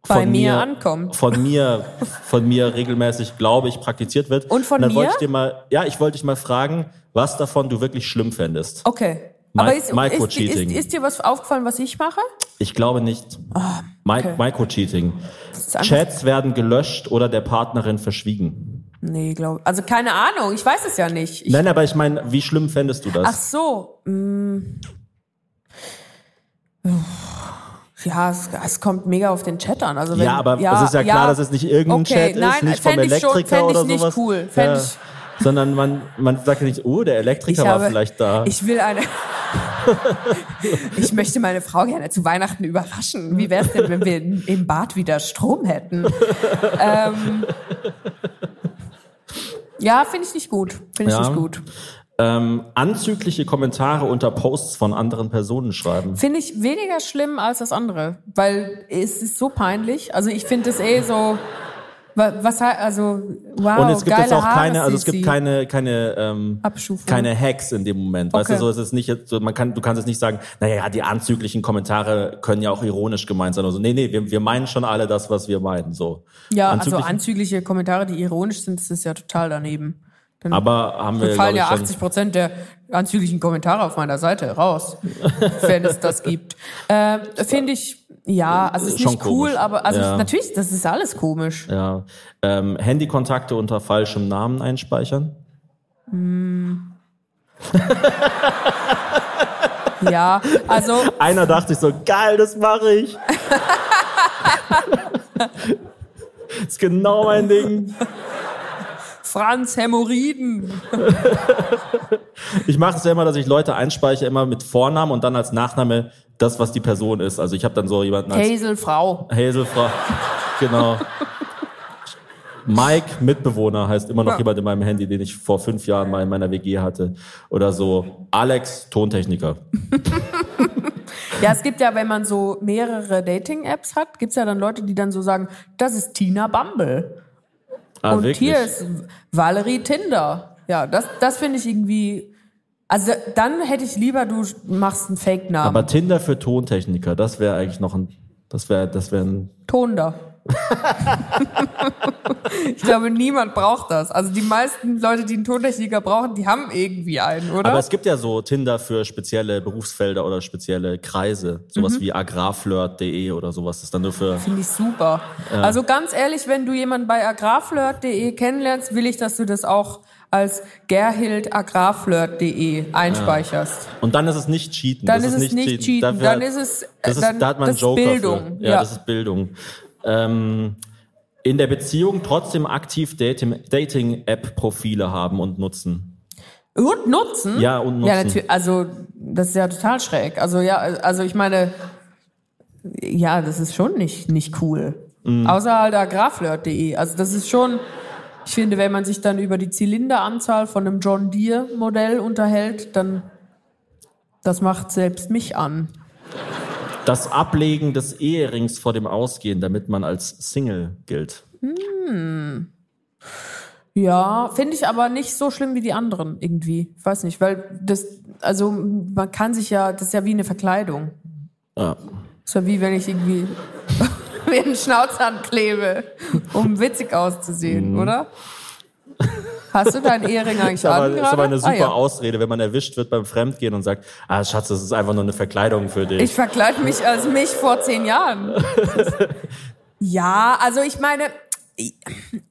Bei von mir ankommt. Von mir, von mir regelmäßig, glaube ich, praktiziert wird. Und von dann mir? wollte ich dir mal, ja, ich wollte dich mal fragen, was davon du wirklich schlimm fändest. Okay. Mi- Aber ist, ist, Microcheating. ist, ist dir was aufgefallen, was ich mache? Ich glaube nicht. Mi Ah, okay. Microcheating. ist einfach- Chats werden gelöscht oder der Partnerin verschwiegen. Nee, glaube Also keine Ahnung, ich weiß es ja nicht. Ich, Nein, aber ich meine, wie schlimm fändest du das? ach so. mm. Ja, es, es kommt mega auf den Chat an. Also wenn, ja, aber es ist ja klar, dass es nicht irgendein okay, Chat nein, ist, nicht vom schon- Elektriker ich oder nicht sowas. cool. Ja. ich- Sondern man, man sagt ja nicht, oh, der Elektriker Ich war habe, vielleicht da. Ich will eine. ich möchte meine Frau gerne zu Weihnachten überraschen. Wie wäre es denn, wenn wir in- im Bad wieder Strom hätten? ähm, ja, finde ich nicht gut. Finde ich Ja. nicht gut. Ähm, anzügliche Kommentare unter Posts von anderen Personen schreiben. Finde ich weniger schlimm als das andere, weil es ist so peinlich. Also ich finde es eh so. wa- Was also wow, Und es gibt jetzt auch Haare, keine, also es gibt keine, keine, ähm, keine Hacks in dem Moment. Weißt Okay. du, so ist es nicht jetzt, so, man kann, du kannst jetzt nicht sagen, naja, ja, die anzüglichen Kommentare können ja auch ironisch gemeint sein oder so. Nee, nee, wir, wir meinen schon alle das, was wir meinen, so. Ja, also Anzügliche- anzügliche Kommentare, die ironisch sind, das ist ja total daneben. Dann Aber haben wir, fallen ja ich, schon- 80 Prozent der anzüglichen Kommentare auf meiner Seite raus, wenn es das gibt. Äh, Finde ich, ja, also ist nicht cool, komisch. aber also Ja. natürlich, das ist alles komisch. Ja. Ähm, Handykontakte unter falschem Namen einspeichern. Ja, also Einer dachte sich so, geil, das mache ich. ist genau mein Ding. Franz Hämorrhoiden. Ich mache es ja immer, dass ich Leute einspeichere, immer mit Vornamen und dann als Nachname das, was die Person ist. Also ich habe dann so jemanden als Hazel Frau. Hazelfrau. genau. Mike, Mitbewohner, heißt immer noch Ja. jemand in meinem Handy, den ich vor fünf Jahren mal in meiner WG hatte. Oder so. Alex, Tontechniker. Ja, es gibt ja, wenn man so mehrere Dating-Apps hat, gibt's ja dann Leute, die dann so sagen, das ist Tina Bumble. Ah, und wirklich? hier ist Valerie Tinder. Ja, das, das finde ich irgendwie. Also dann hätte ich lieber, du machst einen Fake-Namen. Aber Tinder für Tontechniker, das wäre eigentlich noch ein, das wäre, das wäre ein, Tonder. ich glaube, niemand braucht das. Also die meisten Leute, die einen Tontechniker brauchen, die haben irgendwie einen, oder? aber es gibt ja so Tinder für spezielle Berufsfelder oder spezielle Kreise. Sowas Mhm. wie agrarflirt.de oder sowas. Das ist dann nur für, Finde ich super. Also ganz ehrlich, wenn du jemanden bei agrarflirt.de kennenlernst, will ich, dass du das auch als gerhildagrarflirt.de einspeicherst. Und dann ist es nicht Cheaten. Dann das ist es nicht Cheaten. Dafür- Dann ist es, das ist, dann, da hat man das Joker Bildung. Für. Ja, das ist Bildung. Ähm, in der Beziehung trotzdem aktiv Dating- Dating-App-Profile haben und nutzen. Und nutzen? Ja, und nutzen. Ja, natürlich. Also, das ist ja total schräg. Also, ja, also ich meine, ja, das ist schon nicht, nicht cool. Mhm. Außer halt agrarflirt.de. Also, das ist schon, ich finde, wenn man sich dann über die Zylinderanzahl von einem John Deere Modell unterhält, dann, das macht selbst mich an. Das Ablegen des Eherings vor dem Ausgehen, damit man als Single gilt. Ja, finde ich aber nicht so schlimm wie die anderen irgendwie. Ich weiß nicht, weil das, also man kann sich ja, das ist ja wie eine Verkleidung. Ja. ist ja wie wenn ich irgendwie mir einen Schnauz anklebe, um witzig auszusehen, oder? Hast du deinen Ehering eigentlich. Ist aber, an ist aber eine super ah, ja. Ausrede, wenn man erwischt wird beim Fremdgehen und sagt, ah Schatz, das ist einfach nur eine Verkleidung für dich. Ich verkleide mich als mich vor zehn Jahren. ja, also ich meine,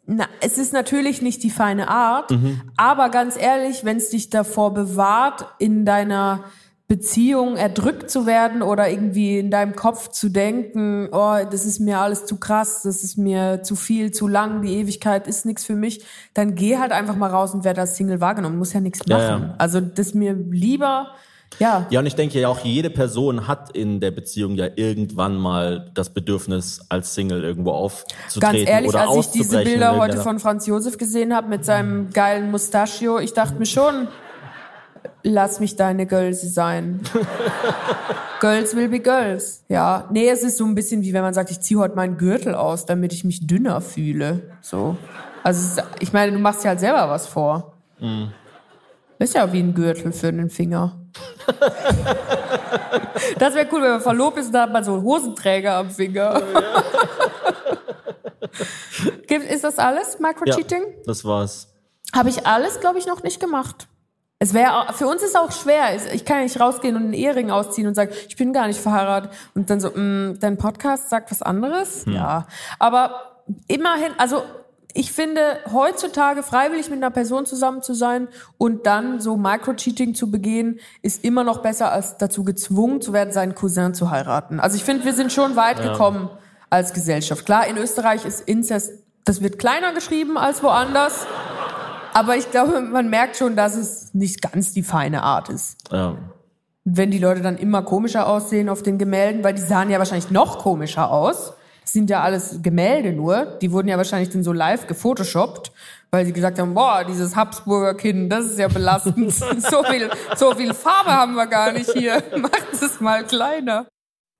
na, es ist natürlich nicht die feine Art, Mhm. aber ganz ehrlich, wenn es dich davor bewahrt, in deiner Beziehung erdrückt zu werden oder irgendwie in deinem Kopf zu denken, oh, das ist mir alles zu krass, das ist mir zu viel, zu lang, die Ewigkeit ist nichts für mich, dann geh halt einfach mal raus und werde als Single wahrgenommen, muss ja nichts Ja, machen. ja. Also das ist mir lieber, ja, Ja, und ich denke ja auch, jede Person hat in der Beziehung ja irgendwann mal das Bedürfnis, als Single irgendwo aufzutreten Ganz ehrlich, oder als ich diese Bilder heute von Franz Josef gesehen habe mit seinem geilen Mustachio, ich dachte mir schon, lass mich deine Gölse sein. Girls will be girls. Ja, nee, es ist so ein bisschen wie wenn man sagt, ich ziehe heute meinen Gürtel aus, damit ich mich dünner fühle. So. Also ist, ich meine, du machst dir halt selber was vor. Mhm. Ist ja wie ein Gürtel für den Finger. das wäre cool, wenn man verlobt ist und da hat man so einen Hosenträger am Finger. Ist das alles, ja, Microcheating? das war's. Habe ich alles, glaube ich, noch nicht gemacht. Es wäre für uns ist auch schwer. Ich kann ja nicht rausgehen und einen Ehering ausziehen und sagen, ich bin gar nicht verheiratet und dann so, mh, dein Podcast sagt was anderes. Ja, aber immerhin, also ich finde heutzutage freiwillig mit einer Person zusammen zu sein und dann so Microcheating zu begehen, ist immer noch besser als dazu gezwungen zu werden, seinen Cousin zu heiraten. Also ich finde, wir sind schon weit gekommen als Gesellschaft. Klar, in Österreich ist Inzest, das wird kleiner geschrieben als woanders. Aber ich glaube, man merkt schon, dass es nicht ganz die feine Art ist. Ja. Wenn die Leute dann immer komischer aussehen auf den Gemälden, weil die sahen ja wahrscheinlich noch komischer aus. Das sind ja alles Gemälde nur. Die wurden ja wahrscheinlich dann so live gefotoshoppt, weil sie gesagt haben, boah, dieses Habsburger Kind, das ist ja belastend. so viel, so viel Farbe haben wir gar nicht hier. Macht es mal kleiner.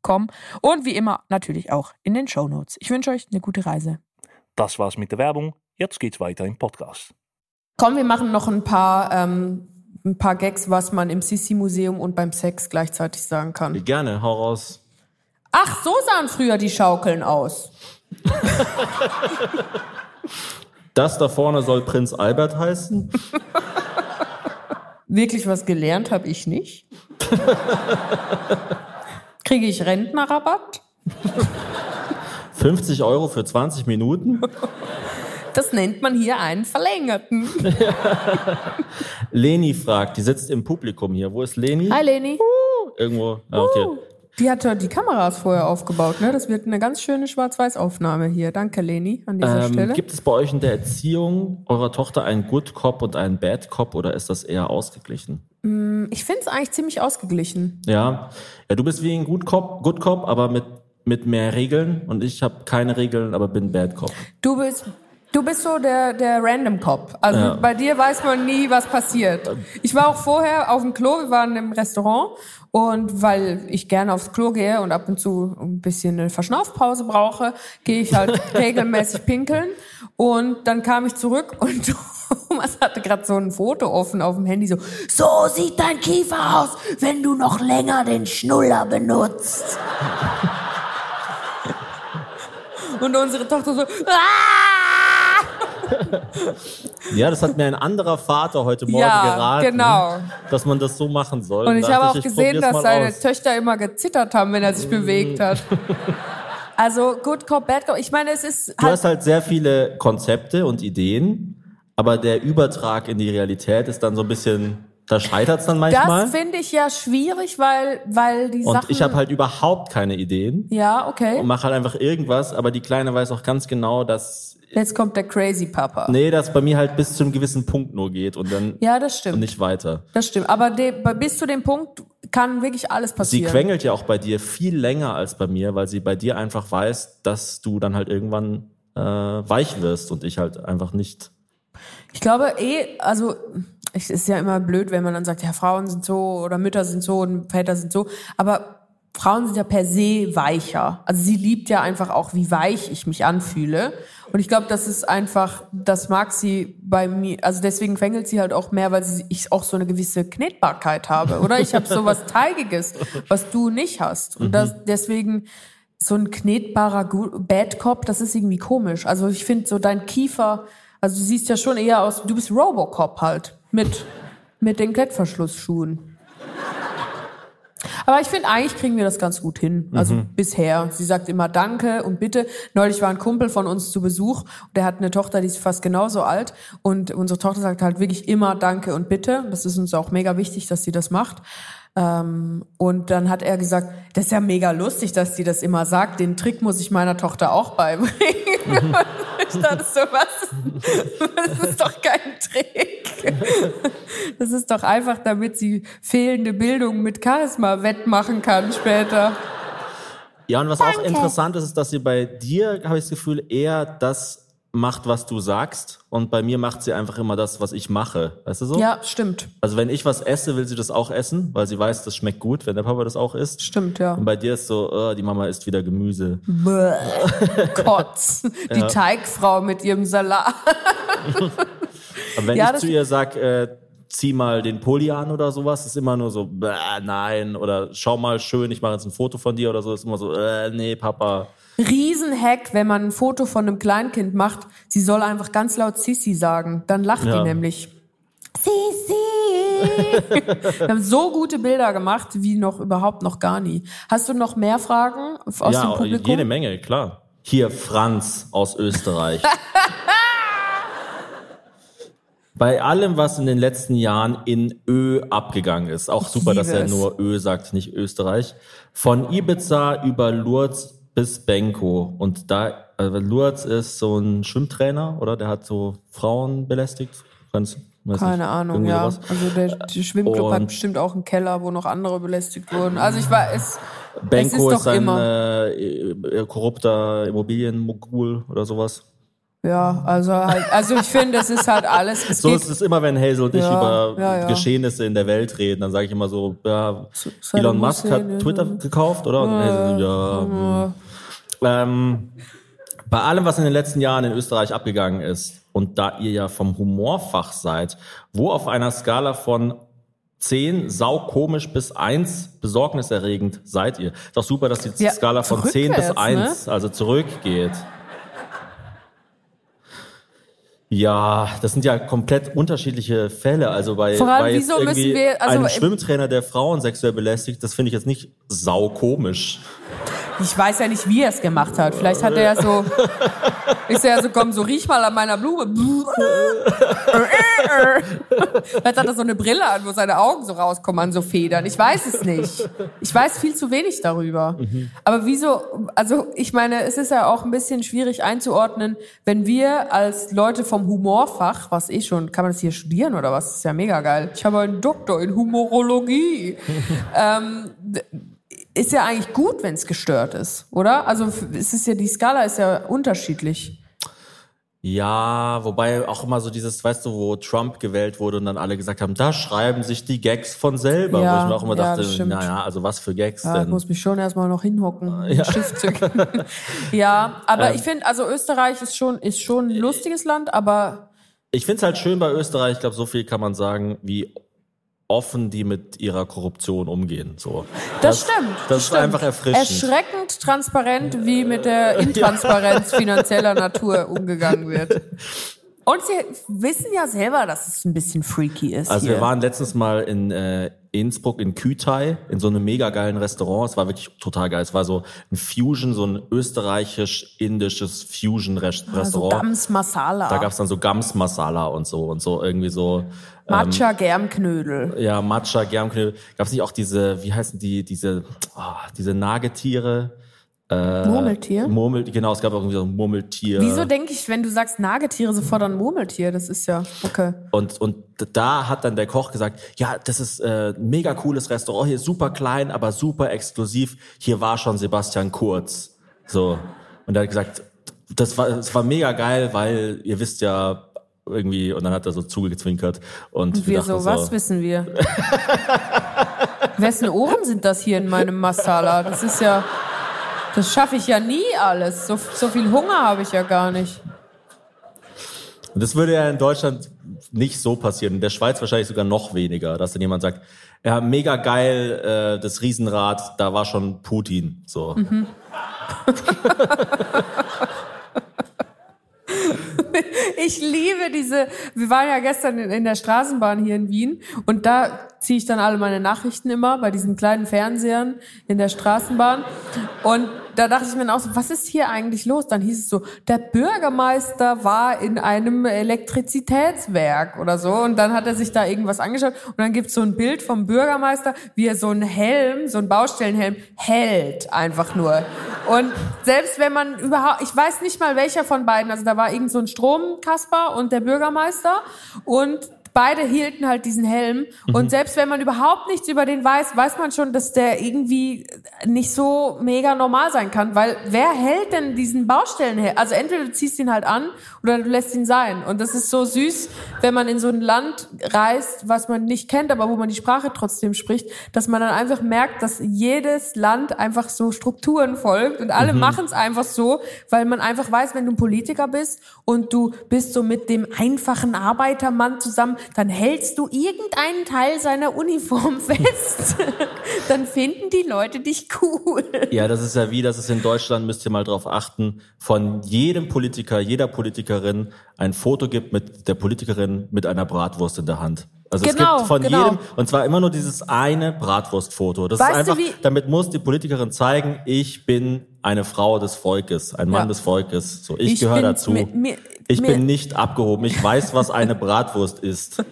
Eurowings.com. und wie immer natürlich auch in den Show Notes. Ich wünsche euch eine gute Reise. Das war's mit der Werbung. Jetzt geht's weiter im Podcast. Komm, wir machen noch ein paar, ähm, ein paar Gags, was man im Sissi-Museum und beim Sex gleichzeitig sagen kann. Gerne, hau raus. Ach, so sahen früher die Schaukeln aus. Das da vorne soll Prinz Albert heißen. Wirklich was gelernt habe ich nicht. Kriege ich Rentnerrabatt? 50 Euro für 20 Minuten. Das nennt man hier einen verlängerten. Leni fragt, die sitzt im Publikum hier. Wo ist Leni? Hi Leni. Irgendwo. Ah, okay. Die hat ja die Kameras vorher aufgebaut, ne? Das wird eine ganz schöne Schwarz-Weiß-Aufnahme hier. Danke, Leni, an dieser Ähm, Stelle. gibt es bei euch in der Erziehung eurer Tochter einen Good Cop und einen Bad Cop oder ist das eher ausgeglichen? Ich finde es eigentlich ziemlich ausgeglichen. Ja. Ja, du bist wie ein Good Cop, Good Cop, aber mit, mit mehr Regeln und ich habe keine Regeln, aber bin Bad Cop. Du bist, du bist so der, der Random Cop. Also Ja. bei dir weiß man nie, was passiert. Ich war auch vorher auf dem Klo, wir waren im Restaurant und weil ich gerne aufs Klo gehe und ab und zu ein bisschen eine Verschnaufpause brauche, gehe ich halt regelmäßig pinkeln und dann kam ich zurück und Thomas hatte gerade so ein Foto offen auf dem Handy, so, so sieht dein Kiefer aus, wenn du noch länger den Schnuller benutzt. Und unsere Tochter so, ah! Ja, das hat mir ein anderer Vater heute Morgen Ja, geraten, genau. dass man das so machen soll. Und ich habe auch ich gesehen, dass seine aus. Töchter immer gezittert haben, wenn er sich bewegt hat. Also Good Cop, Bad Cop. Ich meine, es ist Du halt, hast halt sehr viele Konzepte und Ideen, aber der Übertrag in die Realität ist dann so ein bisschen, da scheitert es dann manchmal. das finde ich ja schwierig, weil weil die Und Sachen. ich habe halt überhaupt keine Ideen ja okay. und mache halt einfach irgendwas, aber die Kleine weiß auch ganz genau, dass Jetzt kommt der Crazy Papa. nee, das bei mir halt bis zu einem gewissen Punkt nur geht und dann Ja, das stimmt. und nicht weiter. Das stimmt. Aber de, bis zu dem Punkt kann wirklich alles Sie passieren. quengelt ja auch bei dir viel länger als bei mir, weil sie bei dir einfach weiß, dass du dann halt irgendwann äh, weich wirst und ich halt einfach nicht. Ich glaube eh, also es ist ja immer blöd, wenn man dann sagt, ja, Frauen sind so oder Mütter sind so und Väter sind so, aber Frauen sind ja per se weicher. Also sie liebt ja einfach auch, wie weich ich mich anfühle. Und ich glaube, das ist einfach, das mag sie bei mir, also deswegen fängelt sie halt auch mehr, weil sie, ich auch so eine gewisse Knetbarkeit habe. Oder ich habe so was Teigiges, was du nicht hast. Und das, deswegen so ein knetbarer Bad Cop, das ist irgendwie komisch. Also ich finde so dein Kiefer, also du siehst ja schon eher aus, du bist Robocop halt mit mit den Klettverschlussschuhen. Aber ich finde, eigentlich kriegen wir das ganz gut hin. Also bisher. Sie sagt immer Danke und Bitte. Neulich war ein Kumpel von uns zu Besuch und der hat eine Tochter, die ist fast genauso alt. Und unsere Tochter sagt halt wirklich immer Danke und Bitte. Das ist uns auch mega wichtig, dass sie das macht. Ähm, und dann hat er gesagt, das ist ja mega lustig, dass sie das immer sagt. Den Trick muss ich meiner Tochter auch beibringen. ich dachte so, was? Das ist doch kein Trick. Das ist doch einfach, damit sie fehlende Bildung mit Charisma wettmachen kann später. Ja, und was auch interessant ist, ist, dass sie bei dir, habe ich das Gefühl, eher das macht, was du sagst. Und bei mir macht sie einfach immer das, was ich mache. Weißt du so? Ja, stimmt. Also wenn ich was esse, will sie das auch essen, weil sie weiß, das schmeckt gut, wenn der Papa das auch isst. Stimmt, ja. Und bei dir ist so, äh, die Mama isst wieder Gemüse. Bäh. Kotz. Die Teigfrau mit ihrem Salat. Aber wenn Ja, ich zu ihr sag, äh, zieh mal den Pulli an oder sowas, ist immer nur so, nein, oder schau mal schön, ich mache jetzt ein Foto von dir oder so, ist immer so, äh, nee, Papa. Riesenhack, wenn man ein Foto von einem Kleinkind macht, sie soll einfach ganz laut Sissi sagen. Dann lacht Ja. die nämlich. Sissi! Wir haben so gute Bilder gemacht, wie noch überhaupt noch gar nie. Hast du noch mehr Fragen aus dem ja, Publikum? jede Menge, klar. Hier Franz aus Österreich. Bei allem, was in den letzten Jahren in Ö abgegangen ist, auch super, dass er nur Ö sagt, nicht Österreich. Von Ibiza über Lourdes bis Benko. Und da, also Lourdes ist so ein Schwimmtrainer, oder? Der hat so Frauen belästigt. Ganz, Keine nicht, Ahnung, ja. sowas. Also der, der Schwimmclub hat Und- bestimmt auch einen Keller, wo noch andere belästigt wurden. Also ich war es. Benko es ist, ist doch ein immer. äh, äh, korrupter Immobilienmogul oder sowas. Ja, also halt, also ich finde, es ist halt alles. Es So geht, ist es immer, wenn Hazel und ich Ja, über ja, ja. Geschehnisse in der Welt reden. Dann sage ich immer so, ja, Elon Musk hat Twitter gekauft, oder? Und Hazel ja. hm. Ähm, bei allem, was in den letzten Jahren in Österreich abgegangen ist, und da ihr ja vom Humorfach seid, wo auf einer Skala von 10 saukomisch bis 1 besorgniserregend seid ihr? Ist doch super, dass die Skala von 10 bis rückwärts, 1, also zurückgeht. Ja, das sind ja komplett unterschiedliche Fälle. Also bei, Vor allem, bei jetzt wieso müssen wir- also einem im- Schwimmtrainer, der Frauen sexuell belästigt, das finde ich jetzt nicht saukomisch. ich weiß ja nicht, wie er es gemacht hat. Vielleicht hat er ja so, ist er ja so, komm, so riech mal an meiner Blume. Vielleicht hat er so eine Brille an, wo seine Augen so rauskommen an so Federn. Ich weiß es nicht. Ich weiß viel zu wenig darüber. Aber wieso, also ich meine, es ist ja auch ein bisschen schwierig einzuordnen, wenn wir als Leute vom Humorfach, was eh schon, kann man das hier studieren oder was? Das ist ja mega geil. Ich habe einen Doktor in Humorologie. ähm, ist ja eigentlich gut, wenn es gestört ist, oder? Also es ist ja die Skala ist ja unterschiedlich. Ja, wobei auch immer so dieses, weißt du, wo Trump gewählt wurde und dann alle gesagt haben, da schreiben sich die Gags von selber. Ja, wo ich mir auch immer ja, dachte, naja, also was für Gags Ja, ich denn? muss mich schon erstmal noch hinhocken, zücken. ja, aber Ähm. ich finde, also Österreich ist schon ist schon ein lustiges Land, aber Ich find's halt schön bei Österreich, ich glaube, so viel kann man sagen, wie offen die mit ihrer Korruption umgehen. So. das, stimmt. Das ist stimmt. einfach erfrischend. Erschreckend transparent, wie mit der Intransparenz finanzieller Natur umgegangen wird. Und sie wissen ja selber, dass es ein bisschen freaky ist. Also hier. wir waren letztens mal in äh, Innsbruck in Kütai in so einem mega geilen Restaurant. Es war wirklich total geil. Es war so ein Fusion, so ein österreichisch-indisches Fusion-Restaurant. also Gams Masala. da gab's dann so Gams Masala und so und so irgendwie so Matcha Germknödel. ja Matcha Germknödel. Gab's nicht auch diese wie heißen die diese oh, diese Nagetiere? Murmeltier. Murmel genau, es gab auch irgendwie so ein Murmeltier. Wieso denke ich, wenn du sagst Nagetiere, sofort an Murmeltier? Das ist ja okay. Und, und da hat dann der Koch gesagt, ja, das ist äh, ein mega cooles Restaurant hier, super klein, aber super exklusiv. Hier war schon Sebastian Kurz. So. Und er hat gesagt, das war, das war mega geil, weil ihr wisst ja irgendwie, und dann hat er so zugezwinkert. Und, Und wir so, was wissen wir? Wessen Ohren sind das hier in meinem Masala? Das ist ja, das schaffe ich ja nie alles. So, so viel Hunger habe ich ja gar nicht. Und das würde ja in Deutschland nicht so passieren. In der Schweiz wahrscheinlich sogar noch weniger, dass dann jemand sagt, ja, mega geil, äh, das Riesenrad, da war schon Putin. So. Mhm. Ich liebe diese, wir waren ja gestern in, in der Straßenbahn hier in Wien und da ziehe ich dann alle meine Nachrichten immer bei diesen kleinen Fernsehern in der Straßenbahn und da dachte ich mir dann auch so, was ist hier eigentlich los? Dann hieß es so, der Bürgermeister war in einem Elektrizitätswerk oder so und dann hat er sich da irgendwas angeschaut und dann gibt's so ein Bild vom Bürgermeister, wie er so einen Helm, so einen Baustellenhelm hält einfach nur. Und selbst wenn man überhaupt, ich weiß nicht mal welcher von beiden, also da war irgend so ein Stromkasper und der Bürgermeister und beide hielten halt diesen Helm. Und selbst wenn man überhaupt nichts über den weiß, weiß man schon, dass der irgendwie nicht so mega normal sein kann, weil wer hält denn diesen Baustellenhelm? Also entweder du ziehst ihn halt an oder du lässt ihn sein. Und das ist so süß, wenn man in so ein Land reist, was man nicht kennt, aber wo man die Sprache trotzdem spricht, dass man dann einfach merkt, dass jedes Land einfach so Strukturen folgt und alle machen es einfach so, weil man einfach weiß, wenn du ein Politiker bist und du bist so mit dem einfachen Arbeitermann zusammen, dann hältst du irgendeinen Teil seiner Uniform fest. dann finden die Leute dich cool. Ja, das ist ja wie, das ist in Deutschland, müsst ihr mal drauf achten, von jedem Politiker, jeder Politikerin ein Foto gibt mit der Politikerin mit einer Bratwurst in der Hand. Also es Genau, gibt von genau. jedem, und zwar immer nur dieses eine Bratwurstfoto. Das Weißt ist einfach, wie- damit muss die Politikerin zeigen, ich bin eine Frau des Volkes, ein Mann Ja. des Volkes. So, ich, Ich gehöre dazu. mit- mir- ich mir- bin nicht abgehoben. Ich weiß, was eine Bratwurst ist.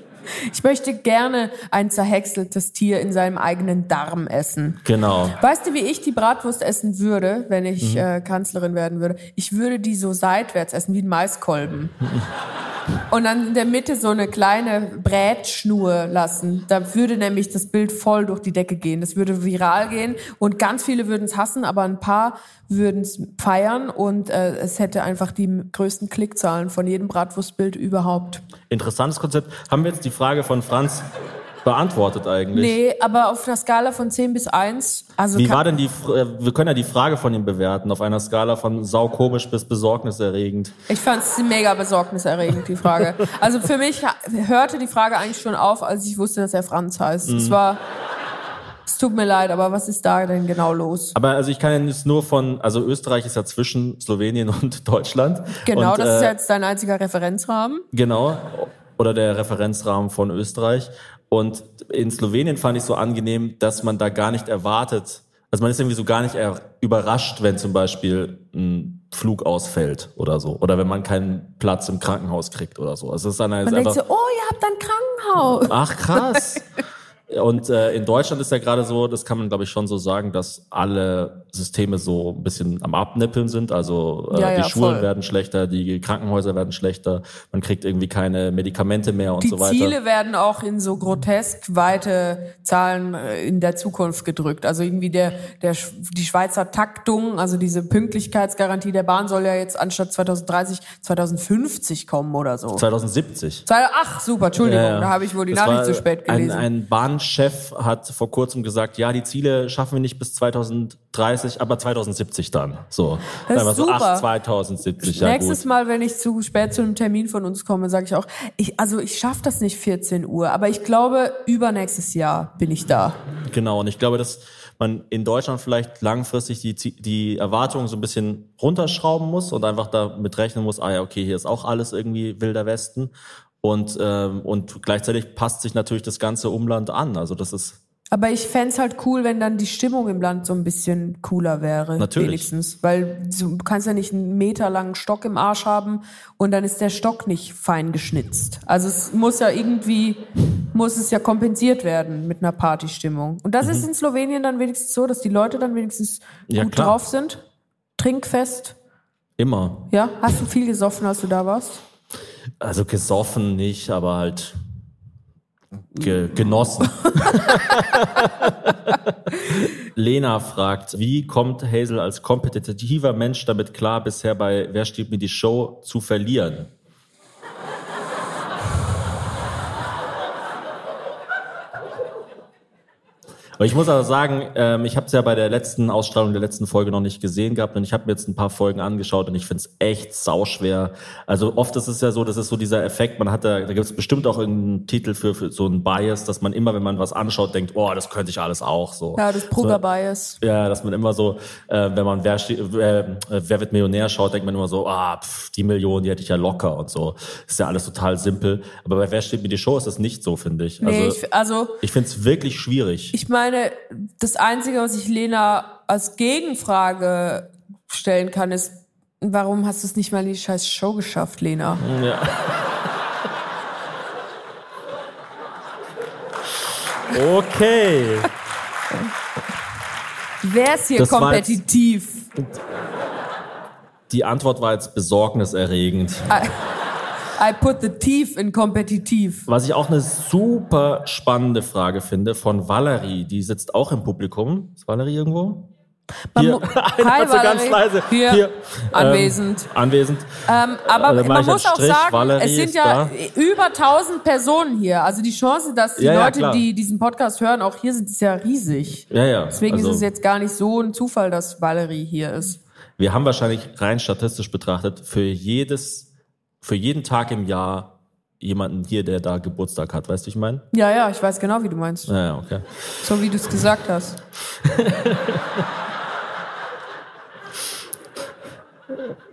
Ich möchte gerne ein zerhäckseltes Tier in seinem eigenen Darm essen. Genau. Weißt du, wie ich die Bratwurst essen würde, wenn ich Mhm. äh, Kanzlerin werden würde? Ich würde die so seitwärts essen, wie ein Maiskolben. und dann in der Mitte so eine kleine Brätschnur lassen. Da würde nämlich das Bild voll durch die Decke gehen. Das würde viral gehen und ganz viele würden es hassen, aber ein paar würden es feiern und äh, es hätte einfach die größten Klickzahlen von jedem Bratwurstbild überhaupt. Interessantes Konzept. Haben wir jetzt die Frage von Franz beantwortet eigentlich? Nee, aber auf einer Skala von 10 bis 1, also Wie war denn die, äh, wir können ja die Frage von ihm bewerten, auf einer Skala von saukomisch bis besorgniserregend. Ich fand es mega besorgniserregend, die Frage. Also für mich hörte die Frage eigentlich schon auf, als ich wusste, dass er Franz heißt. Mhm. Es war, es tut mir leid, aber was ist da denn genau los? Aber also ich kann jetzt nur von, also Österreich ist ja zwischen Slowenien und Deutschland. Genau, und, das ist äh, ja jetzt dein einziger Referenzrahmen. Genau. Oder der Referenzrahmen von Österreich. Und in Slowenien fand ich so angenehm, dass man da gar nicht erwartet, also man ist irgendwie so gar nicht er überrascht, wenn zum Beispiel ein Flug ausfällt oder so. Oder wenn man keinen Platz im Krankenhaus kriegt oder so. Also es ist dann Man also denkt so, oh, ihr habt ein Krankenhaus. ach krass. Und äh, in Deutschland ist ja gerade so, das kann man glaube ich schon so sagen, dass alle Systeme so ein bisschen am Abnippeln sind. Also äh, Ja, die ja, Schulen voll. werden schlechter, die Krankenhäuser werden schlechter, man kriegt irgendwie keine Medikamente mehr und Die so weiter. Ziele werden auch in so grotesk weite Zahlen äh, in der Zukunft gedrückt. Also irgendwie der, der, die Schweizer Taktung, also diese Pünktlichkeitsgarantie der Bahn soll ja jetzt anstatt 2030 2050 kommen oder so. 2070. Zwei- Ach, super, Entschuldigung, Ja, da habe ich wohl die Das Nachricht zu spät gelesen. Ein, ein Bahnchef hat vor kurzem gesagt, ja, die Ziele schaffen wir nicht bis 2030, aber 2070 dann. So. Das ist Einfach so, super. ach, 2070, ja Nächstes gut. Mal, wenn ich zu spät zu einem Termin von uns komme, sage ich auch, ich, also ich schaffe das nicht 14 Uhr, aber ich glaube, übernächstes Jahr bin ich da. Genau, und ich glaube, dass man in Deutschland vielleicht langfristig die, die Erwartungen so ein bisschen runterschrauben muss und einfach damit rechnen muss, ah ja, okay, hier ist auch alles irgendwie wilder Westen. Und, ähm, und gleichzeitig passt sich natürlich das ganze Umland an. Also das ist Aber ich fänd's halt cool, wenn dann die Stimmung im Land so ein bisschen cooler wäre. Natürlich. Wenigstens. Weil du kannst ja nicht einen Meter langen Stock im Arsch haben und dann ist der Stock nicht fein geschnitzt. Also es muss ja irgendwie, muss es ja kompensiert werden mit einer Partystimmung. Und das ist in Slowenien dann wenigstens so, dass die Leute dann wenigstens Mhm. Ja, gut klar. drauf sind. Trinkfest. immer. Ja? Hast du viel gesoffen, als du da warst? Also gesoffen nicht, aber halt ge genossen. Lena fragt, wie kommt Hazel als kompetitiver Mensch damit klar, bisher bei Wer steht mir die Show zu verlieren? Aber ich muss aber sagen, ähm, ich habe es ja bei der letzten Ausstrahlung der letzten Folge noch nicht gesehen gehabt und ich habe mir jetzt ein paar Folgen angeschaut und ich finde es echt sauschwer. Also oft ist es ja so, das ist so dieser Effekt, man hat da, da gibt es bestimmt auch irgendeinen Titel für, für so einen Bias, dass man immer, wenn man was anschaut, denkt, oh, das könnte ich alles auch so. Ja, das Brugger-Bias. Ja, dass man immer so, äh, wenn man wer, äh, wer wird Millionär schaut, denkt man immer so, ah, pff, die Million, die hätte ich ja locker und so. Ist ja alles total simpel. Aber bei Wer steht mir die Show ist das nicht so, finde ich. Nee, Also ich, also ich finde es wirklich schwierig. Ich meine, das Einzige, was ich Lena als Gegenfrage stellen kann, ist, warum hast du es nicht mal in die scheiß Show geschafft, Lena? Ja. Okay. Wer ist hier Das kompetitiv? Die Antwort war jetzt besorgniserregend. I put the teeth in kompetitiv. Was ich auch eine super spannende Frage finde von Valerie, die sitzt auch im Publikum. Ist Valerie irgendwo? Man Hier. Hi, so ganz leise. Hier. Hier. Anwesend. Ähm, anwesend. Ähm, aber Also man muss auch Strich, sagen, Valerie es sind ja da. über 1000 Personen hier. Also die Chance, dass die Ja, ja, Leute, klar. die diesen Podcast hören, auch hier sind, ist ja riesig. Ja, ja. Deswegen also, ist es jetzt gar nicht so ein Zufall, dass Valerie hier ist. Wir haben wahrscheinlich rein statistisch betrachtet für jedes, für jeden Tag im Jahr jemanden hier, der da Geburtstag hat. Weißt du, ich meine? Ja, ja, ich weiß genau, wie du meinst. Ja, okay. So wie du es gesagt hast.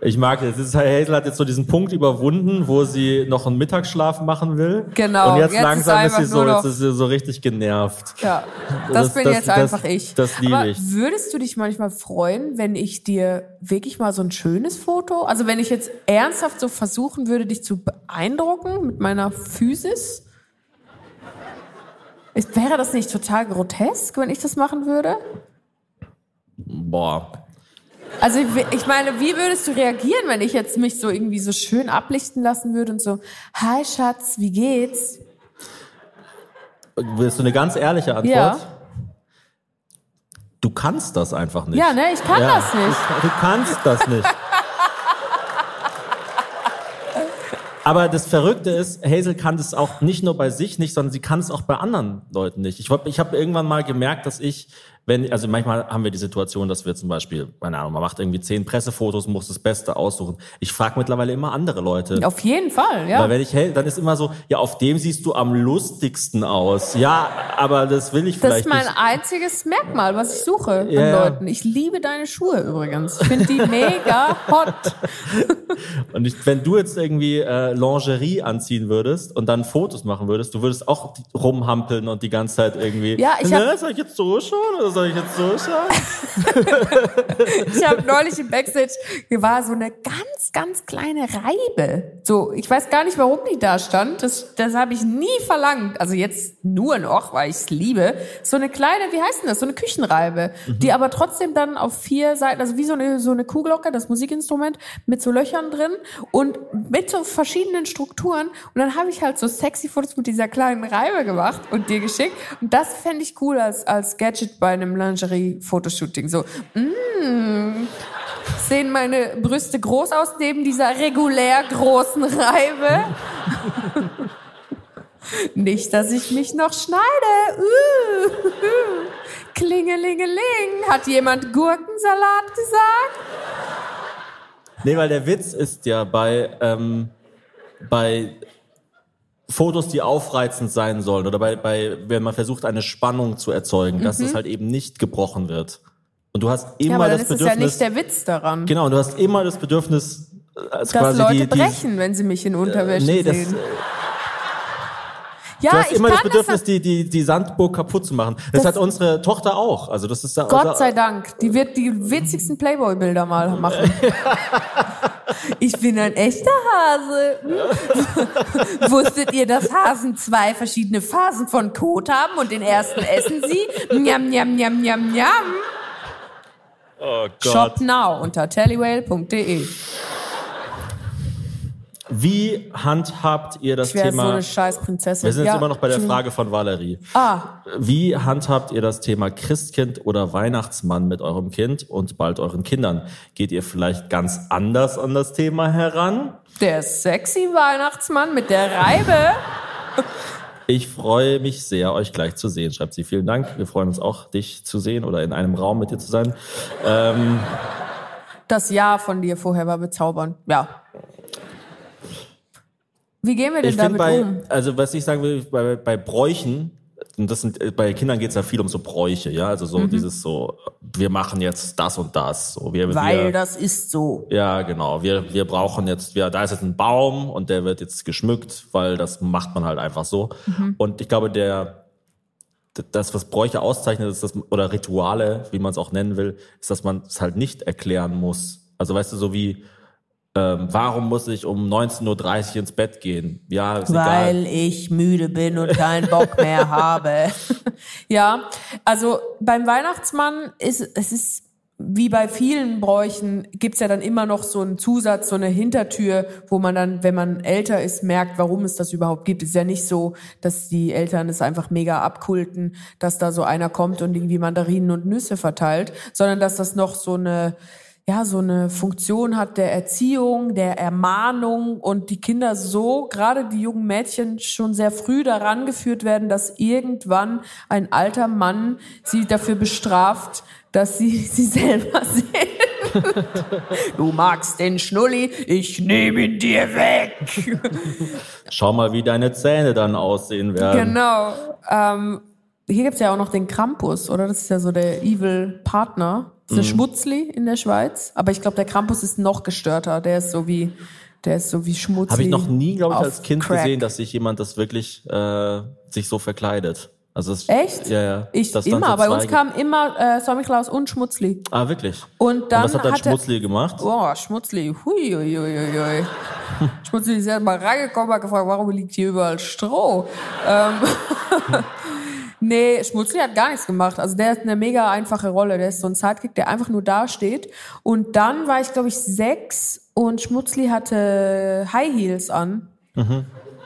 Ich mag es. es ist, Hazel hat jetzt so diesen Punkt überwunden, wo sie noch einen Mittagsschlaf machen will. Genau, Und jetzt, jetzt ist langsam ist, einfach sie so, jetzt ist sie so richtig genervt. Ja, das, Das- bin das- jetzt das- einfach ich. das liebe Aber ich. würdest du dich manchmal freuen, wenn ich dir wirklich mal so ein schönes Foto, also wenn ich jetzt ernsthaft so versuchen würde, dich zu beeindrucken mit meiner Physis? Ist, wäre das nicht total grotesk, wenn ich das machen würde? Boah. Also ich, meine, wie würdest du reagieren, wenn ich jetzt mich so irgendwie so schön ablichten lassen würde und so, hi Schatz, wie geht's? Willst du eine ganz ehrliche Antwort? Ja. Du kannst das einfach nicht. Ja, ne, ich kann das nicht. Du, du kannst das nicht. Aber das Verrückte ist, Hazel kann das auch nicht nur bei sich nicht, sondern sie kann es auch bei anderen Leuten nicht. Ich, ich habe irgendwann mal gemerkt, dass ich, wenn, also manchmal haben wir die Situation, dass wir zum Beispiel, keine Ahnung, man macht irgendwie zehn Pressefotos, muss das Beste aussuchen. Ich frage mittlerweile immer andere Leute. Auf jeden Fall, ja. Weil wenn ich, hey, dann ist immer so, ja, auf dem siehst du am lustigsten aus. Ja, aber das will ich Das vielleicht ist mein nicht. einziges Merkmal, was ich suche an Ja, ja. Leuten. Ich liebe deine Schuhe übrigens. Ich finde die mega hot. Und ich, wenn du jetzt irgendwie äh, Lingerie anziehen würdest und dann Fotos machen würdest, du würdest auch rumhampeln und die ganze Zeit irgendwie. Ja, ich hab- ne, soll ich jetzt so schauen oder soll ich jetzt so schauen? Ich habe neulich im Backstage, hier war so eine ganz, ganz kleine Reibe. So, ich weiß gar nicht, warum die da stand. Das, das habe ich nie verlangt. Also jetzt nur noch, weil ich es liebe. So eine kleine, wie heißt denn das? So eine Küchenreibe, die aber trotzdem dann auf vier Seiten, also wie so eine, so eine Kuhglocke, das Musikinstrument, mit so Löchern drin und mit so verschiedenen Strukturen. Und dann habe ich halt so sexy Fotos mit dieser kleinen Reibe gemacht und dir geschickt. Und das fände ich cool als, als Gadget bei einem Lingerie-Fotoshooting. So, mm, sehen meine Brüste groß aus neben dieser regulär großen Reibe? Nicht, dass ich mich noch schneide. Uh, Klingelingeling. Hat jemand Gurkensalat gesagt? Nee, weil der Witz ist ja bei, ähm, bei Fotos, die aufreizend sein sollen oder bei, bei, wenn man versucht, eine Spannung zu erzeugen, dass es halt eben nicht gebrochen wird. Und du hast immer Mhm. Ja, aber dann das ist es ja Bedürfnis. nicht der Witz daran. genau, du hast immer das Bedürfnis, äh, als Dass Leute die, die, brechen, wenn sie mich in Unterwäsche Nee, das, sehen. äh, ja, du hast ich immer das Bedürfnis, das. die, die, die Sandburg kaputt zu machen. Das, Das- hat unsere Tochter auch. Also das ist ja Gott sei Dank. Die wird die witzigsten Playboy-Bilder mal machen. Ich bin ein echter Hase. Wusstet ihr, dass Hasen zwei verschiedene Phasen von Kot haben und den ersten essen sie? Njam, njam, njam, njam, njam. Oh Shop now unter tellywhale.de. Wie handhabt ihr das Ich wäre so Thema? eine scheiß Prinzessin. wir sind ja, jetzt immer noch bei der. Frage von Valerie. Ah, Wie handhabt ihr das Thema Christkind oder Weihnachtsmann mit eurem Kind und bald euren Kindern? Geht ihr vielleicht ganz anders an das Thema heran? der sexy Weihnachtsmann mit der Reibe. Ich freue mich sehr, euch gleich zu sehen, schreibt sie. Vielen Dank. Wir freuen uns auch, dich zu sehen oder in einem Raum mit dir zu sein. Ähm, Das Ja von dir vorher war bezaubernd. Ja. Wie gehen wir denn ich damit bei, um? also was ich sagen will, bei, bei Bräuchen, und das sind, bei Kindern geht es ja viel um so Bräuche, ja, also Mhm. so dieses so, wir machen jetzt das und das, so wir, Weil wir, das ist so. Ja, genau. Wir, wir brauchen jetzt, wir, da ist jetzt ein Baum und der wird jetzt geschmückt, weil das macht man halt einfach so. Und ich glaube, der, das, was Bräuche auszeichnet, ist das, oder Rituale, wie man es auch nennen will, ist, dass man es halt nicht erklären muss. Also weißt du, so wie, ähm, warum muss ich um 19.30 Uhr ins Bett gehen? Ja, ist egal. Weil ich müde bin und keinen Bock mehr habe. ja, also beim Weihnachtsmann ist es ist wie bei vielen Bräuchen gibt's ja dann immer noch so einen Zusatz, so eine Hintertür, wo man dann, wenn man älter ist, merkt, warum es das überhaupt gibt. Es ist ja nicht so, dass die Eltern es einfach mega abkulten, dass da so einer kommt und irgendwie Mandarinen und Nüsse verteilt, sondern dass das noch so eine ja, so eine Funktion hat der Erziehung, der Ermahnung und die Kinder so, gerade die jungen Mädchen, schon sehr früh daran geführt werden, dass irgendwann ein alter Mann sie dafür bestraft, dass sie sie selber sehen. du magst den Schnulli, ich nehme ihn dir weg. Schau mal, wie deine Zähne dann aussehen werden. Genau. Ähm, hier gibt's ja auch noch den Krampus, oder? Das ist ja so der Evil Partner. Das ist der Schmutzli in der Schweiz. Aber ich glaube, der Krampus ist noch gestörter. Der ist so wie, der ist so wie Schmutzli. Habe ich noch nie, glaube ich, als Kind Crack. gesehen, dass sich jemand das wirklich äh, sich so verkleidet. Also es, Echt? Ja, ja. Ich dann immer. so Bei uns zwei- kam immer äh, Sommerklaus und Schmutzli. Ah, wirklich? Und dann Und was hat dann hatte- Schmutzli gemacht? Boah, Schmutzli. Hui, hui, hui, hui. Schmutzli ist erst mal reingekommen, hat gefragt, warum liegt hier überall Stroh? Ähm, Nee, Schmutzli hat gar nichts gemacht. Also der hat eine mega einfache Rolle. Der ist so ein Sidekick, der einfach nur da steht. Und dann war ich, glaube ich, sechs und Schmutzli hatte High Heels an.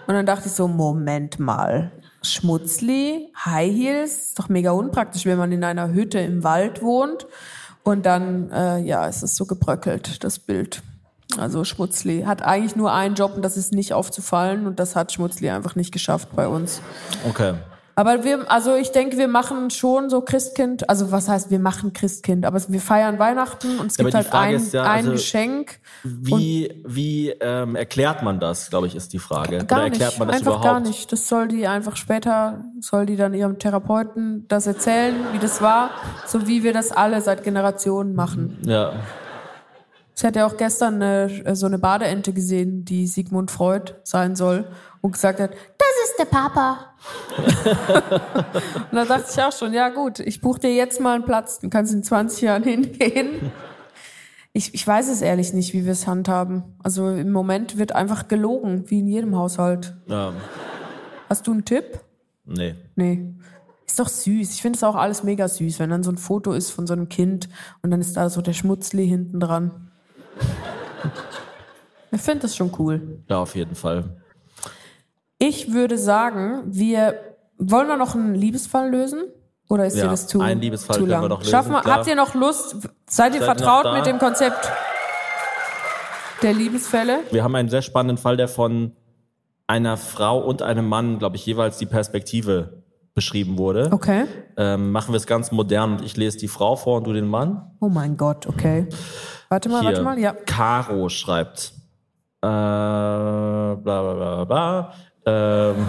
Und dann dachte ich so, Moment mal. Schmutzli, High Heels, ist doch mega unpraktisch, wenn man in einer Hütte im Wald wohnt. Und dann, äh, ja, es ist so gebröckelt, das Bild. Also Schmutzli hat eigentlich nur einen Job und das ist nicht aufzufallen und das hat Schmutzli einfach nicht geschafft bei uns. Okay. Aber wir, also ich denke, wir machen schon so Christkind, also was heißt, wir machen Christkind, aber wir feiern Weihnachten und es Ja, gibt halt Frage ein, ja, ein also- Geschenk. Wie, wie ähm, erklärt man das, glaube ich, ist die Frage. Gar Oder erklärt nicht, man das einfach überhaupt? gar nicht. Das soll die einfach später, soll die dann ihrem Therapeuten das erzählen, wie das war, so wie wir das alle seit Generationen machen. Ja. Ich hatte ja auch gestern eine, so eine Badeente gesehen, die Sigmund Freud sein soll und gesagt hat, Das ist der Papa. Und da dachte ich auch schon, ja gut, ich buche dir jetzt mal einen Platz, dann kannst du in 20 Jahren hingehen. Ich, ich weiß es ehrlich nicht, wie wir es handhaben. Also im Moment wird einfach gelogen, wie in jedem Haushalt. ja. Hast du einen Tipp? Nee. Nee. Ist doch süß. Ich finde es auch alles mega süß, wenn dann so ein Foto ist von so einem Kind und dann ist da so der Schmutzli hinten dran. Ich finde das schon cool. Ja, auf jeden Fall. Ich würde sagen, wir wollen wir noch einen Liebesfall lösen? Oder ist Ja, dir das zu, einen Liebesfall zu können lang? wir noch lösen, Schaffen wir, klar. habt ihr noch Lust? Seid ihr Seid vertraut mit dem Konzept der Liebesfälle? Wir haben einen sehr spannenden Fall, der von einer Frau und einem Mann, glaube ich, jeweils die Perspektive beschrieben wurde. Okay. Ähm, machen wir es ganz modern und ich lese die Frau vor und du den Mann. Oh mein Gott, okay. Warte mal, warte mal, ja. Caro schreibt. Äh, bla bla bla bla. Ähm,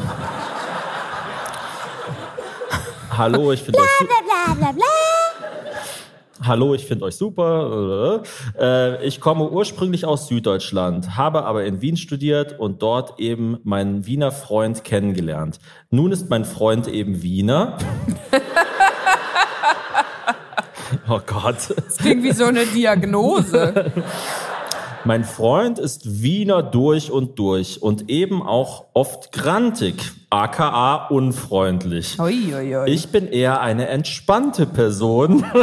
Hallo, ich finde euch su- Bla bla bla. Hallo, ich finde euch super. Äh, ich komme ursprünglich aus Süddeutschland, habe aber in Wien studiert und dort eben meinen Wiener Freund kennengelernt. Nun ist mein Freund eben Wiener. oh Gott. Das klingt wie so eine Diagnose. Mein Freund ist Wiener durch und durch und eben auch oft grantig, aka unfreundlich. Ui, ui, ui. Ich bin eher eine entspannte Person.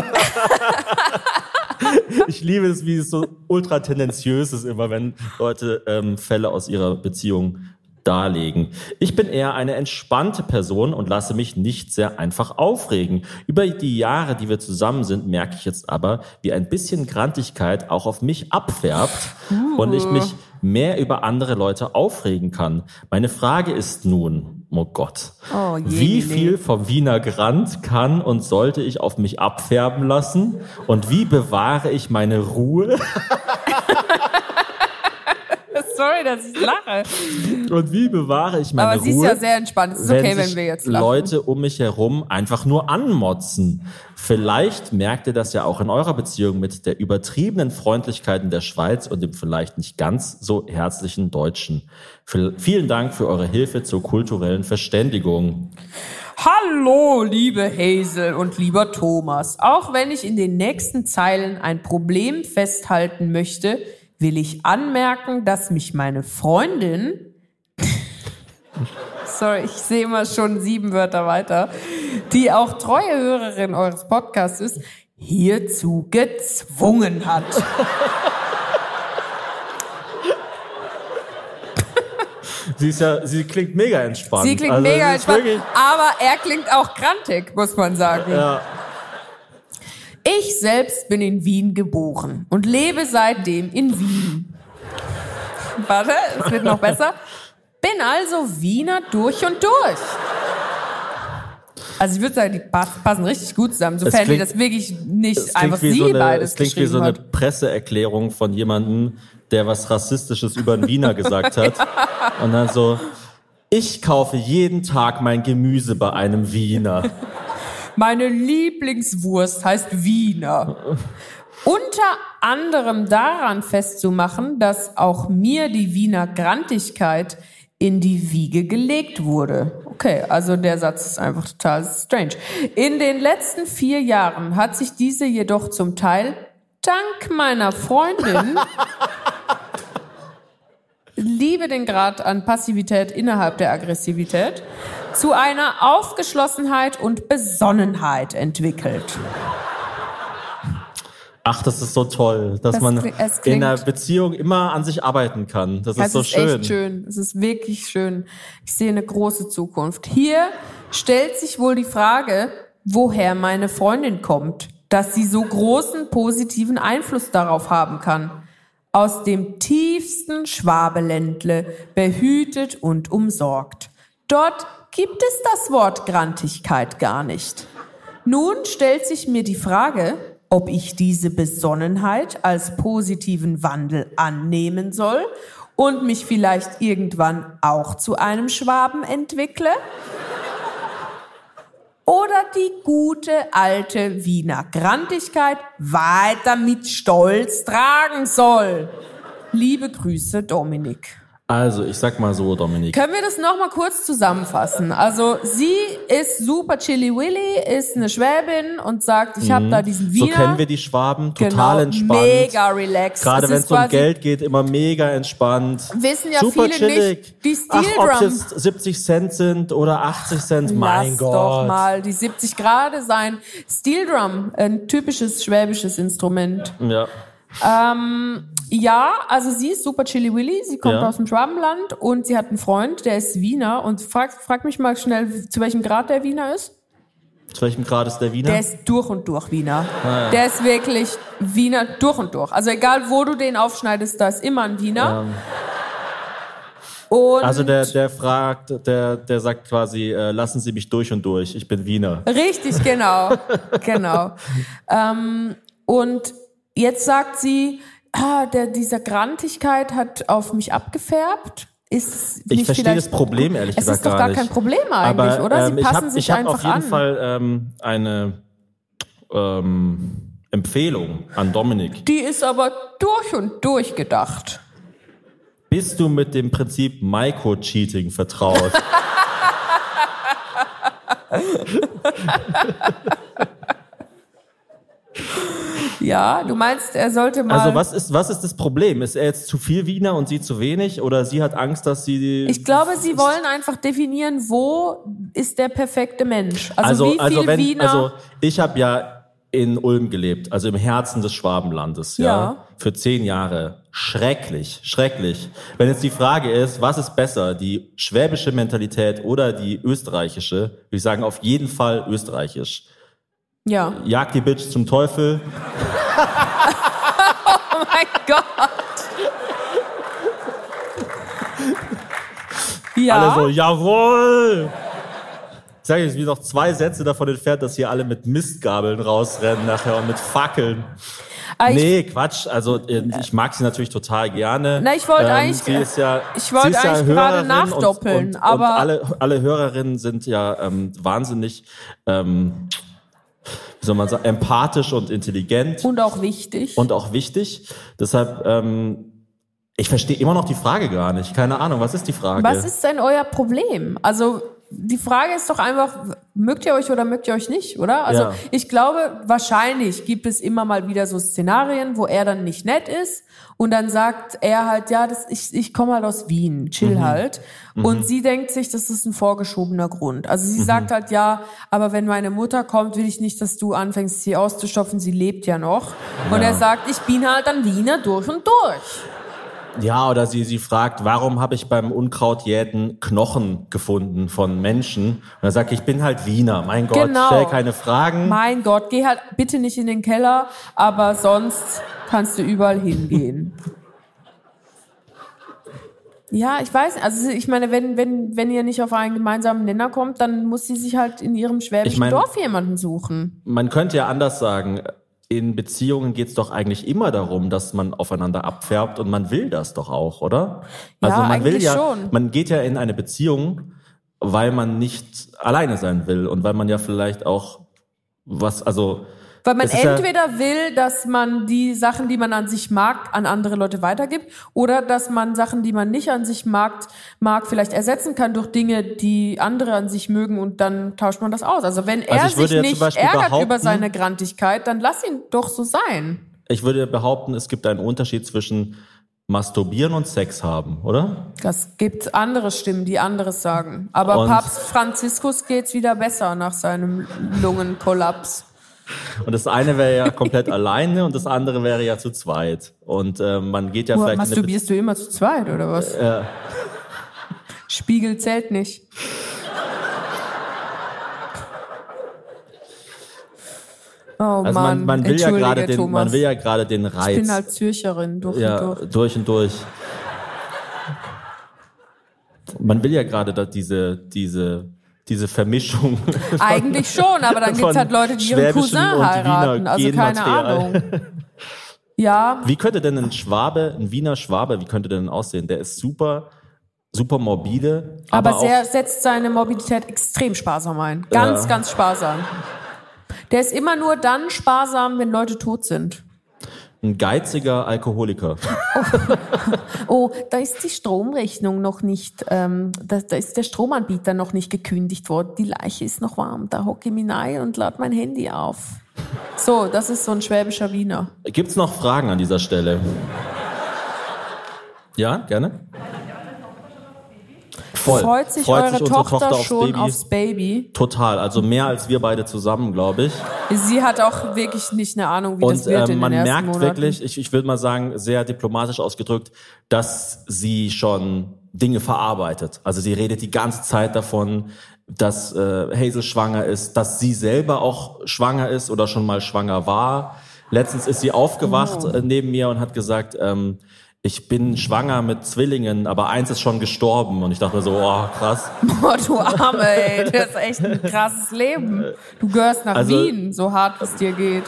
ich liebe es, wie es so ultra tendenziös ist, immer wenn Leute ähm, Fälle aus ihrer Beziehung darlegen. Ich bin eher eine entspannte Person und lasse mich nicht sehr einfach aufregen. Über die Jahre, die wir zusammen sind, merke ich jetzt aber, wie ein bisschen Grantigkeit auch auf mich abfärbt und ich mich mehr über andere Leute aufregen kann. Meine Frage ist nun, oh Gott, Oh wie viel vom Wiener Grant kann und sollte ich auf mich abfärben lassen? Und wie bewahre ich meine Ruhe? Sorry, dass ich lache. Und wie bewahre ich meine Aber sie ist Ruhe? ja sehr entspannt. Es ist okay, wenn wir jetzt lachen. Leute um mich herum einfach nur anmotzen. Vielleicht merkt ihr das ja auch in eurer Beziehung mit der übertriebenen Freundlichkeit in der Schweiz und dem vielleicht nicht ganz so herzlichen Deutschen. Vielen Dank für eure Hilfe zur kulturellen Verständigung. Hallo, liebe Hazel und lieber Thomas. Auch wenn ich in den nächsten Zeilen ein Problem festhalten möchte, will ich anmerken, dass mich meine Freundin, sorry, ich sehe immer schon sieben Wörter weiter, die auch treue Hörerin eures Podcasts ist, hierzu gezwungen hat. Sie ist ja, sie klingt mega entspannt. Sie klingt Also, mega entspannt, aber er klingt auch grantig, muss man sagen. Ja. Ich selbst bin in Wien geboren und lebe seitdem in Wien. Warte, es wird noch besser. Bin also Wiener durch und durch. Also ich würde sagen, die pass- passen richtig gut zusammen, sofern die klingt- das wirklich nicht einfach sie so eine, beides es klingt wie so eine. Presseerklärung von jemandem, der was Rassistisches über einen Wiener gesagt hat. Und dann so, ich kaufe jeden Tag mein Gemüse bei einem Wiener. Meine Lieblingswurst heißt Wiener. Unter anderem daran festzumachen, dass auch mir die Wiener Grantigkeit in die Wiege gelegt wurde. Okay, also der Satz ist einfach total strange. In den letzten vier Jahren hat sich diese jedoch zum Teil dank meiner Freundin liebe den Grad an Passivität innerhalb der Aggressivität, zu einer Aufgeschlossenheit und Besonnenheit entwickelt. Ach, das ist so toll, dass Das man kli- es in einer klingt- Beziehung immer an sich arbeiten kann. Das ist Das so ist schön. echt schön. Es ist wirklich schön. Ich sehe eine große Zukunft. Hier stellt sich wohl die Frage, woher meine Freundin kommt, dass sie so großen positiven Einfluss darauf haben kann. Aus dem tiefsten Schwabeländle, behütet und umsorgt. Dort gibt es das Wort Grantigkeit gar nicht. Nun stellt sich mir die Frage, ob ich diese Besonnenheit als positiven Wandel annehmen soll und mich vielleicht irgendwann auch zu einem Schwaben entwickle. Oder die gute alte Wiener Grantigkeit weiter mit Stolz tragen soll. Liebe Grüße, Dominik. Also, ich sag mal so, Dominik. Können wir das nochmal kurz zusammenfassen? Also sie ist super Chili Willy, ist eine Schwäbin und sagt, ich habe da diesen Mhm. So Wiener. kennen wir die Schwaben, total genau, entspannt. Mega relaxed. Gerade Es wenn es um Geld geht, immer mega entspannt. Wissen ja Super viele chillig. nicht, die Ach, Steel ob es Drum. jetzt 70 Cent sind oder 80 Cent, mein Lass Gott. doch mal die 70 Grad sein. Steel Drum, ein typisches schwäbisches Instrument. Ja. Ähm, ja, also sie ist super Chili Willy, sie kommt Ja. aus dem Schwabenland und sie hat einen Freund, der ist Wiener und frag, frag mich mal schnell, zu welchem Grad der Wiener ist? Zu welchem Grad ist der Wiener? Der ist durch und durch Wiener. Ah, Der ist wirklich Wiener durch und durch. Also egal, wo du den aufschneidest, da ist immer ein Wiener. Und also der, der fragt, der, der sagt quasi, äh, lassen Sie mich durch und durch, ich bin Wiener. Richtig, genau. genau. Ähm, und jetzt sagt sie, ah, der, dieser Grantigkeit hat auf mich abgefärbt. Ist es Ich nicht verstehe das Problem ehrlich Es gesagt ist doch gar gar nicht. kein Problem eigentlich, Aber, oder? Sie ähm, ich passen hab, sich ich hab einfach auf jeden an. Fall ähm, eine ähm, Empfehlung an Dominik. Die ist aber durch und durch gedacht. Bist du mit dem Prinzip Micro-Cheating vertraut? Ja, du meinst, er sollte mal. Also was ist, was ist das Problem? Ist er jetzt zu viel Wiener und sie zu wenig? Oder sie hat Angst, dass sie... Ich glaube, sie wollen einfach definieren, wo ist der perfekte Mensch. Also, also, wie viel also wenn, Wiener. also ich habe ja in Ulm gelebt, also im Herzen des Schwabenlandes, ja, Ja. für zehn Jahre. Schrecklich, schrecklich. Wenn jetzt die Frage ist, was ist besser, die schwäbische Mentalität oder die österreichische, würde ich sagen, auf jeden Fall österreichisch. Ja. Jag die Bitch zum Teufel. Oh mein Gott. Ja. Alle so, jawohl! Ich sage jetzt wie noch zwei Sätze davon entfernt, dass hier alle mit Mistgabeln rausrennen nachher und mit Fackeln. Ah, ich- Nee, Quatsch. Also äh, ich mag sie natürlich total gerne. Ähm, Na, ich wollte eigentlich- Sie ist ja, ich wollte ist ja eigentlich gerade nachdoppeln, und, und, aber- und alle, alle Hörerinnen sind ja ähm, wahnsinnig, ähm, wie soll man sagen, empathisch und intelligent und auch wichtig. und auch wichtig. Deshalb, ähm, ich verstehe immer noch die Frage gar nicht. Keine Ahnung, was ist die Frage? Was ist denn euer Problem? Also die Frage ist doch einfach, mögt ihr euch oder mögt ihr euch nicht, oder? Also Ja. ich glaube, wahrscheinlich gibt es immer mal wieder so Szenarien, wo er dann nicht nett ist und dann sagt er halt, ja, das, ich, ich komme halt aus Wien, chill Mhm. halt. Und sie denkt sich, das ist ein vorgeschobener Grund. Also Mhm. sie sagt halt, ja, aber wenn meine Mutter kommt, will ich nicht, dass du anfängst, sie auszustopfen, sie lebt ja noch. Und er sagt, ich bin halt ein Wiener durch und durch. Ja, oder sie, sie fragt, warum habe ich beim Unkrautjäten Knochen gefunden von Menschen? Und er sagt, ich bin halt Wiener. Mein Gott, Genau. stell keine Fragen. Mein Gott, geh halt bitte nicht in den Keller, aber sonst kannst du überall hingehen. Ja, ich weiß, also ich meine, wenn, wenn, wenn ihr nicht auf einen gemeinsamen Nenner kommt, dann muss sie sich halt in ihrem schwäbischen Ich mein- Dorf jemanden suchen. Man könnte ja anders sagen, in Beziehungen geht es doch eigentlich immer darum, dass man aufeinander abfärbt und man will das doch auch, oder? Ja, Also man will ja, schon. man geht ja in eine Beziehung, weil man nicht alleine sein will und weil man ja vielleicht auch was, also Weil man ist ja- entweder will, dass man die Sachen, die man an sich mag, an andere Leute weitergibt, oder dass man Sachen, die man nicht an sich mag, mag vielleicht ersetzen kann durch Dinge, die andere an sich mögen und dann tauscht man das aus. Also wenn er Also ich würde sich nicht ärgert über seine Grantigkeit, dann lass ihn doch so sein. ich würde behaupten, es gibt einen Unterschied zwischen masturbieren und Sex haben, oder? Das gibt andere Stimmen, die anderes sagen. Aber Und- Papst Franziskus geht's wieder besser nach seinem Lungenkollaps. Und das eine wäre ja komplett alleine und das andere wäre ja zu zweit. Und äh, man geht ja Nur vielleicht masturbierst du immer zu zweit, oder was? Ja. Spiegel zählt nicht. Oh Also Mann, man, man will ja gerade den, Thomas. man will ja gerade den ich Reiz. bin halt Zürcherin durch ja, und durch. durch und durch. Man will ja gerade diese, diese, diese Vermischung. Eigentlich schon, aber dann gibt's von halt Leute, die ihren Cousin heiraten. Also keine. Ahnung. Ja, Wie könnte denn ein Schwabe, ein Wiener Schwabe, wie könnte denn aussehen? Der ist super, super morbide, aber, aber, auch, setzt seine Mobilität extrem sparsam ein. Ganz, Ja. ganz sparsam. Der ist immer nur dann sparsam, wenn Leute tot sind. Ein geiziger Alkoholiker. Oh, da ist die Stromrechnung noch nicht, ähm, da, da ist der Stromanbieter noch nicht gekündigt worden. Die Leiche ist noch warm. Da hocke ich mich rein und lade mein Handy auf. So, das ist so ein schwäbischer Wiener. Gibt's noch Fragen an dieser Stelle? Ja, gerne. Voll. Freut sich Freut eure sich unsere Tochter, Tochter aufs schon Baby? aufs Baby? Total, also mehr als wir beide zusammen, glaube ich. Sie hat auch wirklich nicht eine Ahnung, wie das Und wird äh, in man den merkt Monaten. wirklich, ich, ich würde mal sagen, sehr diplomatisch ausgedrückt, dass sie schon Dinge verarbeitet. Also sie redet die ganze Zeit davon, dass äh, Hazel schwanger ist, dass sie selber auch schwanger ist oder schon mal schwanger war. Letztens ist sie aufgewacht Oh. äh, neben mir und hat gesagt, ähm, ich bin schwanger mit Zwillingen, aber eins ist schon gestorben. Und ich dachte mir so, oh, krass. Boah, du Arme, ey. Das ist echt ein krasses Leben. Du gehörst nach Also- Wien, so hart es dir geht.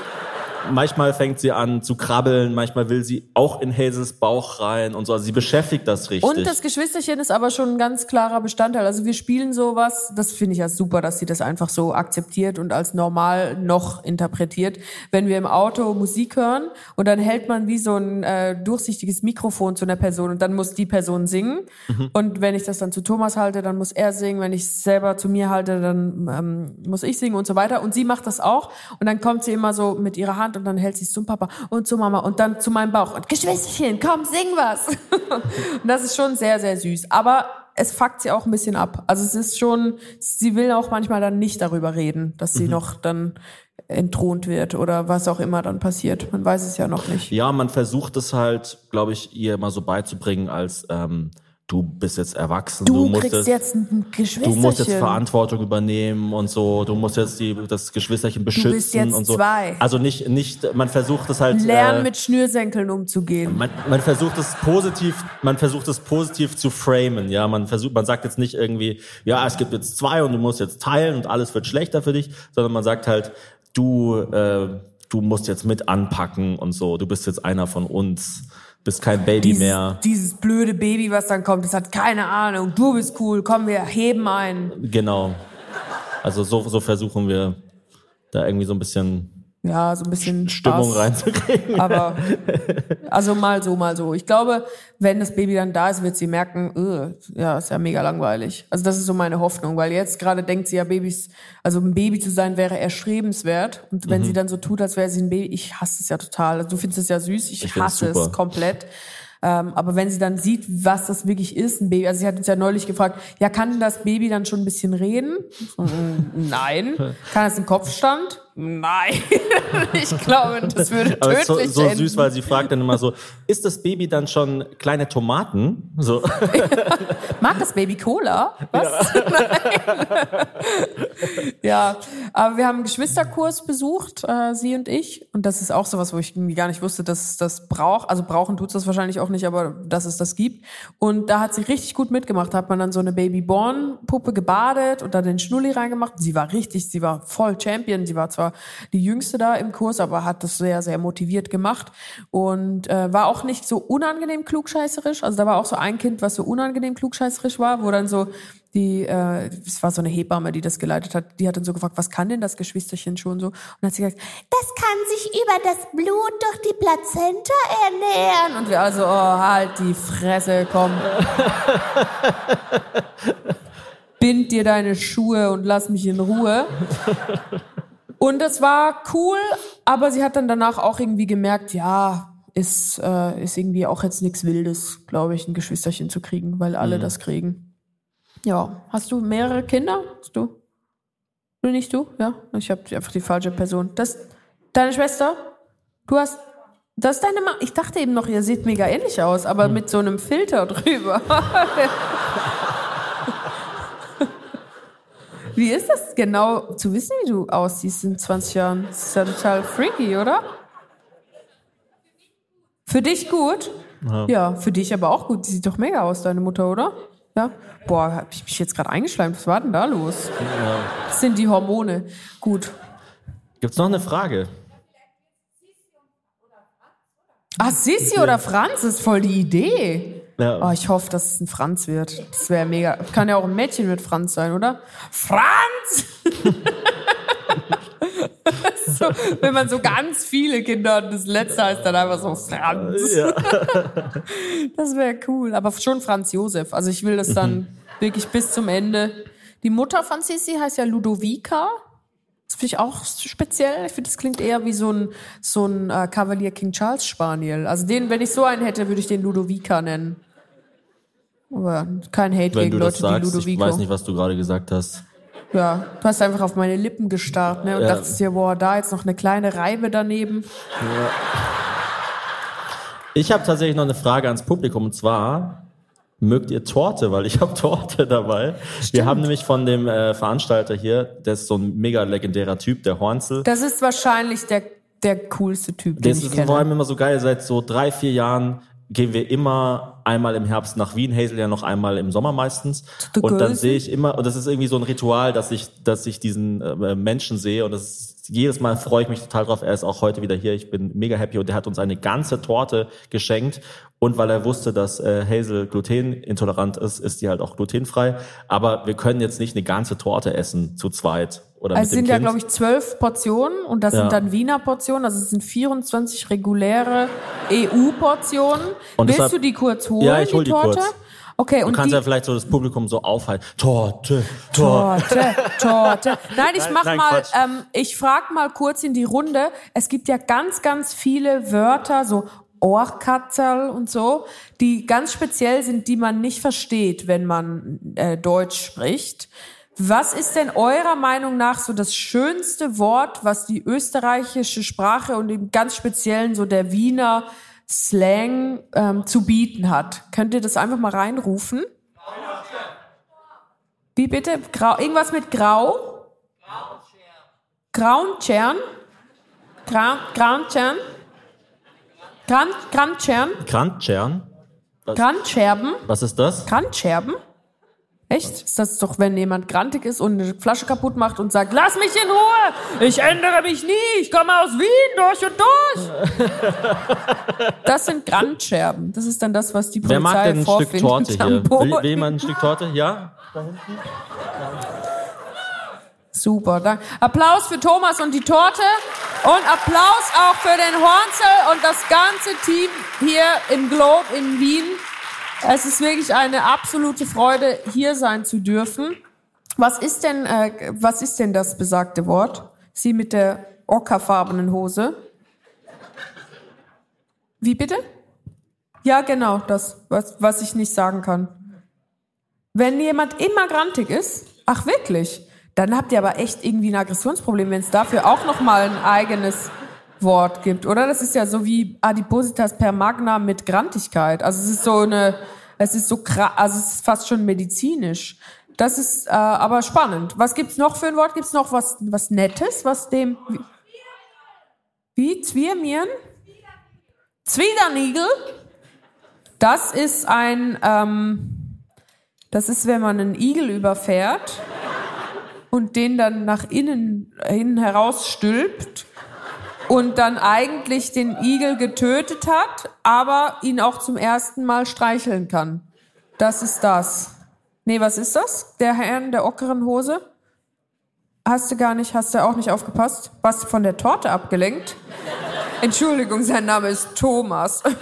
Manchmal fängt sie an zu krabbeln, manchmal will sie auch in Hazels Bauch rein und so. Also sie beschäftigt das richtig. Und das Geschwisterchen ist aber schon ein ganz klarer Bestandteil. Also wir spielen sowas, das finde ich ja super, dass sie das einfach so akzeptiert und als normal noch interpretiert. Wenn wir im Auto Musik hören und dann hält man wie so ein äh, durchsichtiges Mikrofon zu einer Person und dann muss die Person singen. Mhm. Und wenn ich das dann zu Thomas halte, dann muss er singen. Wenn ich es selber zu mir halte, dann ähm, muss ich singen und so weiter. Und sie macht das auch. Und dann kommt sie immer so mit ihrer Hand und dann hält sie es zum Papa und zu Mama und dann zu meinem Bauch. Und Geschwisterchen, komm, sing was. und das ist schon sehr, sehr süß. Aber es fuckt sie auch ein bisschen ab. Also es ist schon, sie will auch manchmal dann nicht darüber reden, dass sie noch dann entthront wird oder was auch immer dann passiert. Man weiß es ja noch nicht. Ja, man versucht es halt, glaube ich, ihr immer so beizubringen, als ähm, du bist jetzt erwachsen, Du, musst kriegst jetzt ein du musst jetzt Verantwortung übernehmen und so, du musst jetzt die, das Geschwisterchen beschützen bist jetzt und so. zwei. Also nicht, nicht, man versucht es halt. Lernen äh, mit Schnürsenkeln umzugehen. man, man versucht es positiv, man versucht es positiv zu framen, ja. Man versucht, man sagt jetzt nicht irgendwie, ja, es gibt jetzt zwei und du musst jetzt teilen und alles wird schlechter für dich, sondern man sagt halt, du, äh, du musst jetzt mit anpacken und so. Du bist jetzt einer von uns, bist kein Baby dieses, mehr. dieses blöde Baby, was dann kommt, das hat keine Ahnung. Du bist cool, komm, wir heben ein. Genau. Also so, so versuchen wir da irgendwie so ein bisschen Ja, so ein bisschen Stimmung Spaß. reinzukriegen. Aber also mal so, mal so. Ich glaube, wenn das Baby dann da ist, wird sie merken, "Ugh, ja, ist ja mega langweilig. Also das ist so meine Hoffnung, weil jetzt gerade denkt sie ja, Babys, also ein Baby zu sein wäre erstrebenswert. Und Mhm. wenn sie dann so tut, als wäre sie ein Baby, ich hasse es ja total. Also du findest es ja süß, ich, Ich hasse es komplett. Ähm, aber wenn sie dann sieht, was das wirklich ist, ein Baby, also sie hat uns ja neulich gefragt, ja, kann das Baby dann schon ein bisschen reden? Mm, Nein. Kann es einen Kopfstand? Nein. ich glaube, das würde Aber es ist so, tödlich so enden. süß, weil sie fragt dann immer so, ist das Baby dann schon kleine Tomaten? So. Mag das Baby Cola? Was? Nein. ja, aber wir haben einen Geschwisterkurs besucht, äh, sie und ich. Und das ist auch sowas, wo ich irgendwie gar nicht wusste, dass es das braucht. Also brauchen tut's das wahrscheinlich auch nicht, aber dass es das gibt. Und da hat sie richtig gut mitgemacht. Da hat man dann so eine Babyborn-Puppe gebadet und da den Schnulli reingemacht. Sie war richtig, sie war voll Champion. Sie war zwar die Jüngste da im Kurs, aber hat das sehr, sehr motiviert gemacht. Und äh, war auch nicht so unangenehm klugscheißerisch. Also da war auch so ein Kind, was so unangenehm klugscheißerisch war, wo dann so die, äh, es war so eine Hebamme, die das geleitet hat, die hat dann so gefragt, was kann denn das Geschwisterchen schon so? Und hat sie gesagt, Das kann sich über das Blut durch die Plazenta ernähren. und wir also, oh, halt die Fresse, komm. Bind dir deine Schuhe und lass mich in Ruhe. Und das war cool, aber sie hat dann danach auch irgendwie gemerkt, ja, ist, äh, ist irgendwie auch jetzt nichts Wildes, glaube ich, ein Geschwisterchen zu kriegen, weil alle Mhm. das kriegen. Ja, hast du mehrere Kinder? Hast du? Du nicht du? Ja, ich habe einfach die falsche Person. Das deine Schwester? Du hast das ist deine Mama. Ich dachte eben noch, ihr seht mega ähnlich aus, aber Hm. mit so einem Filter drüber. Wie ist das genau zu wissen, wie du aussiehst in 20 Jahren? Das ist ja total freaky, oder? Für dich gut? Ja. für dich aber auch gut. Die sieht doch mega aus, deine Mutter, oder? Ja. Boah, hab ich mich jetzt gerade eingeschleimt. Was war denn da los? Das sind die Hormone. Gut. Gibt's noch eine Frage? Ah, Sissi oder Franz ist voll die Idee. Ja. Oh, ich hoffe, dass es ein Franz wird. Das wäre mega. Kann ja auch ein Mädchen mit Franz sein, oder? Franz! so, wenn man so ganz viele Kinder hat, das letzte heißt dann einfach so Franz. Das wäre cool. Aber schon Franz Josef. Also ich will das dann wirklich bis zum Ende. Die Mutter von Sissi heißt ja Ludovica. Das finde ich auch speziell. Ich finde, das klingt eher wie so ein, so ein äh, Kavalier King Charles Spaniel. Also den, wenn ich so einen hätte, würde ich den Ludovica nennen. Aber kein Hate Wenn gegen das Leute, sagst, ich Ludovico. weiß nicht, was du gerade gesagt hast. Ja, du hast einfach auf meine Lippen gestarrt, ne? Und Ja. dachtest dir, boah, da jetzt noch eine kleine Reibe daneben. Ich habe tatsächlich noch eine Frage ans Publikum und zwar mögt ihr Torte, weil ich habe Torte dabei. Wir haben nämlich von dem äh, Veranstalter hier, der ist so ein mega legendärer Typ, der Hornzel. Das ist wahrscheinlich der, der coolste Typ, den Das ich ist kenne. vor allem immer so geil. Seit so drei, vier Jahren gehen wir immer einmal im Herbst nach Wien, Hazel ja noch einmal im Sommer meistens. Und dann sehe ich immer, und das ist irgendwie so ein Ritual, dass ich, dass ich diesen äh, Menschen sehe und das ist, jedes Mal freue ich mich total drauf. Er ist auch heute wieder hier. Ich bin mega happy und er hat uns eine ganze Torte geschenkt. Und weil er wusste, dass äh, Hazel glutenintolerant ist, ist die halt auch glutenfrei. Aber wir können jetzt nicht eine ganze Torte essen zu zweit oder Also mit es dem sind ja, Kind. glaube ich, zwölf Portionen und das Ja. sind dann Wiener Portionen. Also es sind 24 reguläre EU-Portionen. Und Willst deshalb- du die kurz holen, Ja, ich hol die die Torte? kurz. Okay, Du und kannst die ja vielleicht so das Publikum so aufhalten. Torte, Torte. Torte, Torte. Nein, ich mach nein, mal, ähm, ich frag mal kurz in die Runde. Es gibt ja ganz, ganz viele Wörter, so Ohrkatzel und so, die ganz speziell sind, die man nicht versteht, wenn man äh, Deutsch spricht. Was ist denn eurer Meinung nach so das schönste Wort, was die österreichische Sprache und im ganz speziellen so der Wiener Slang ähm, zu bieten hat? Könnt ihr das einfach mal reinrufen? Wie bitte? Grau, irgendwas mit Grau? Grauntschern? Grau, Grauntschern? Gran, Grantschern? Krantschern. Grantscherben? Was ist das? Grantscherben? Echt? Ist das doch, wenn jemand grantig ist und eine Flasche kaputt macht und sagt, lass mich in Ruhe, ich ändere mich nie, ich komme aus Wien durch und durch. Das sind Grantscherben. Das ist dann das, was die Polizei Wer mag denn ein Stück Torte hier? Will, will jemand ein Stück Torte? Ja? Super, danke. Applaus für Thomas und die Torte und Applaus auch für den Hornzel und das ganze Team hier im Globe in Wien. Es ist wirklich eine absolute Freude, hier sein zu dürfen. Was ist denn, äh, was ist denn das besagte Wort? Sie mit der ockerfarbenen Hose. Wie bitte? Ja, genau, das, was, was ich nicht sagen kann. Wenn jemand immer grantig ist, ach wirklich, dann habt ihr aber echt irgendwie ein Aggressionsproblem, wenn es dafür auch noch mal ein eigenes Wort gibt, oder? Das ist ja so wie Adipositas per magna mit Grantigkeit. Also es ist so eine, es ist so kra- also es ist fast schon medizinisch. Das ist äh, aber spannend. Was gibt's noch für ein Wort? Gibt's noch was was Nettes, was dem wie, wie Zwirmieren? Zwiedernigel? Das ist ein ähm, das ist, wenn man einen Igel überfährt und den dann nach innen, innen heraus stülpt und dann eigentlich den Igel getötet hat, aber ihn auch zum ersten Mal streicheln kann. Das ist das. Nee, was ist das? Der Herr in der ockeren Hose? Hast du gar nicht, hast du auch nicht aufgepasst? Warst du von der Torte abgelenkt? Entschuldigung, sein Name ist Thomas.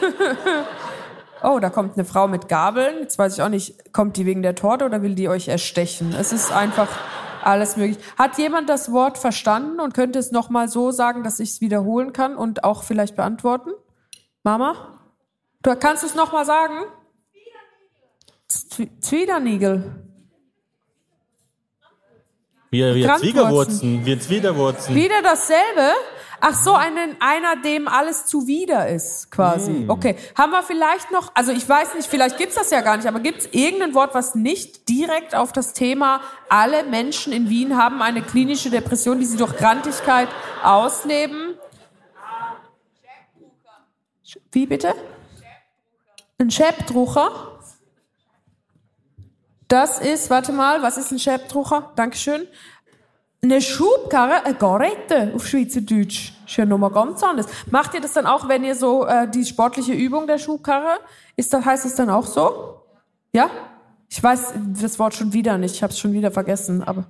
Oh, da kommt eine Frau mit Gabeln. Jetzt weiß ich auch nicht, kommt die wegen der Torte oder will die euch erstechen? Es ist einfach alles möglich. Hat jemand das Wort verstanden und könnte es nochmal so sagen, dass ich es wiederholen kann und auch vielleicht beantworten? Mama? Du kannst du es nochmal sagen? Zwi- Zwiedernigel. Wir, wir. Zwiegerwurzen, wir Zwiderwurzen. Wieder dasselbe? Ach so, einen, einer, dem alles zuwider ist, quasi. Okay. Haben wir vielleicht noch, also ich weiß nicht, vielleicht gibt's das ja gar nicht, aber gibt's irgendein Wort, was nicht direkt auf das Thema, alle Menschen in Wien haben eine klinische Depression, die sie durch Grantigkeit ausleben? Wie bitte? Ein Scheppdrucher? Das ist, warte mal, was ist ein Scheppdrucher? Dankeschön. Eine Schubkarre, eine Garette auf Schweizerdeutsch. Ist ja nochmal ganz anders. Macht ihr das dann auch, wenn ihr so äh, die sportliche Übung der Schubkarre, ist das, heißt es dann auch so? Ja? Ich weiß das Wort schon wieder nicht, ich habe es schon wieder vergessen, aber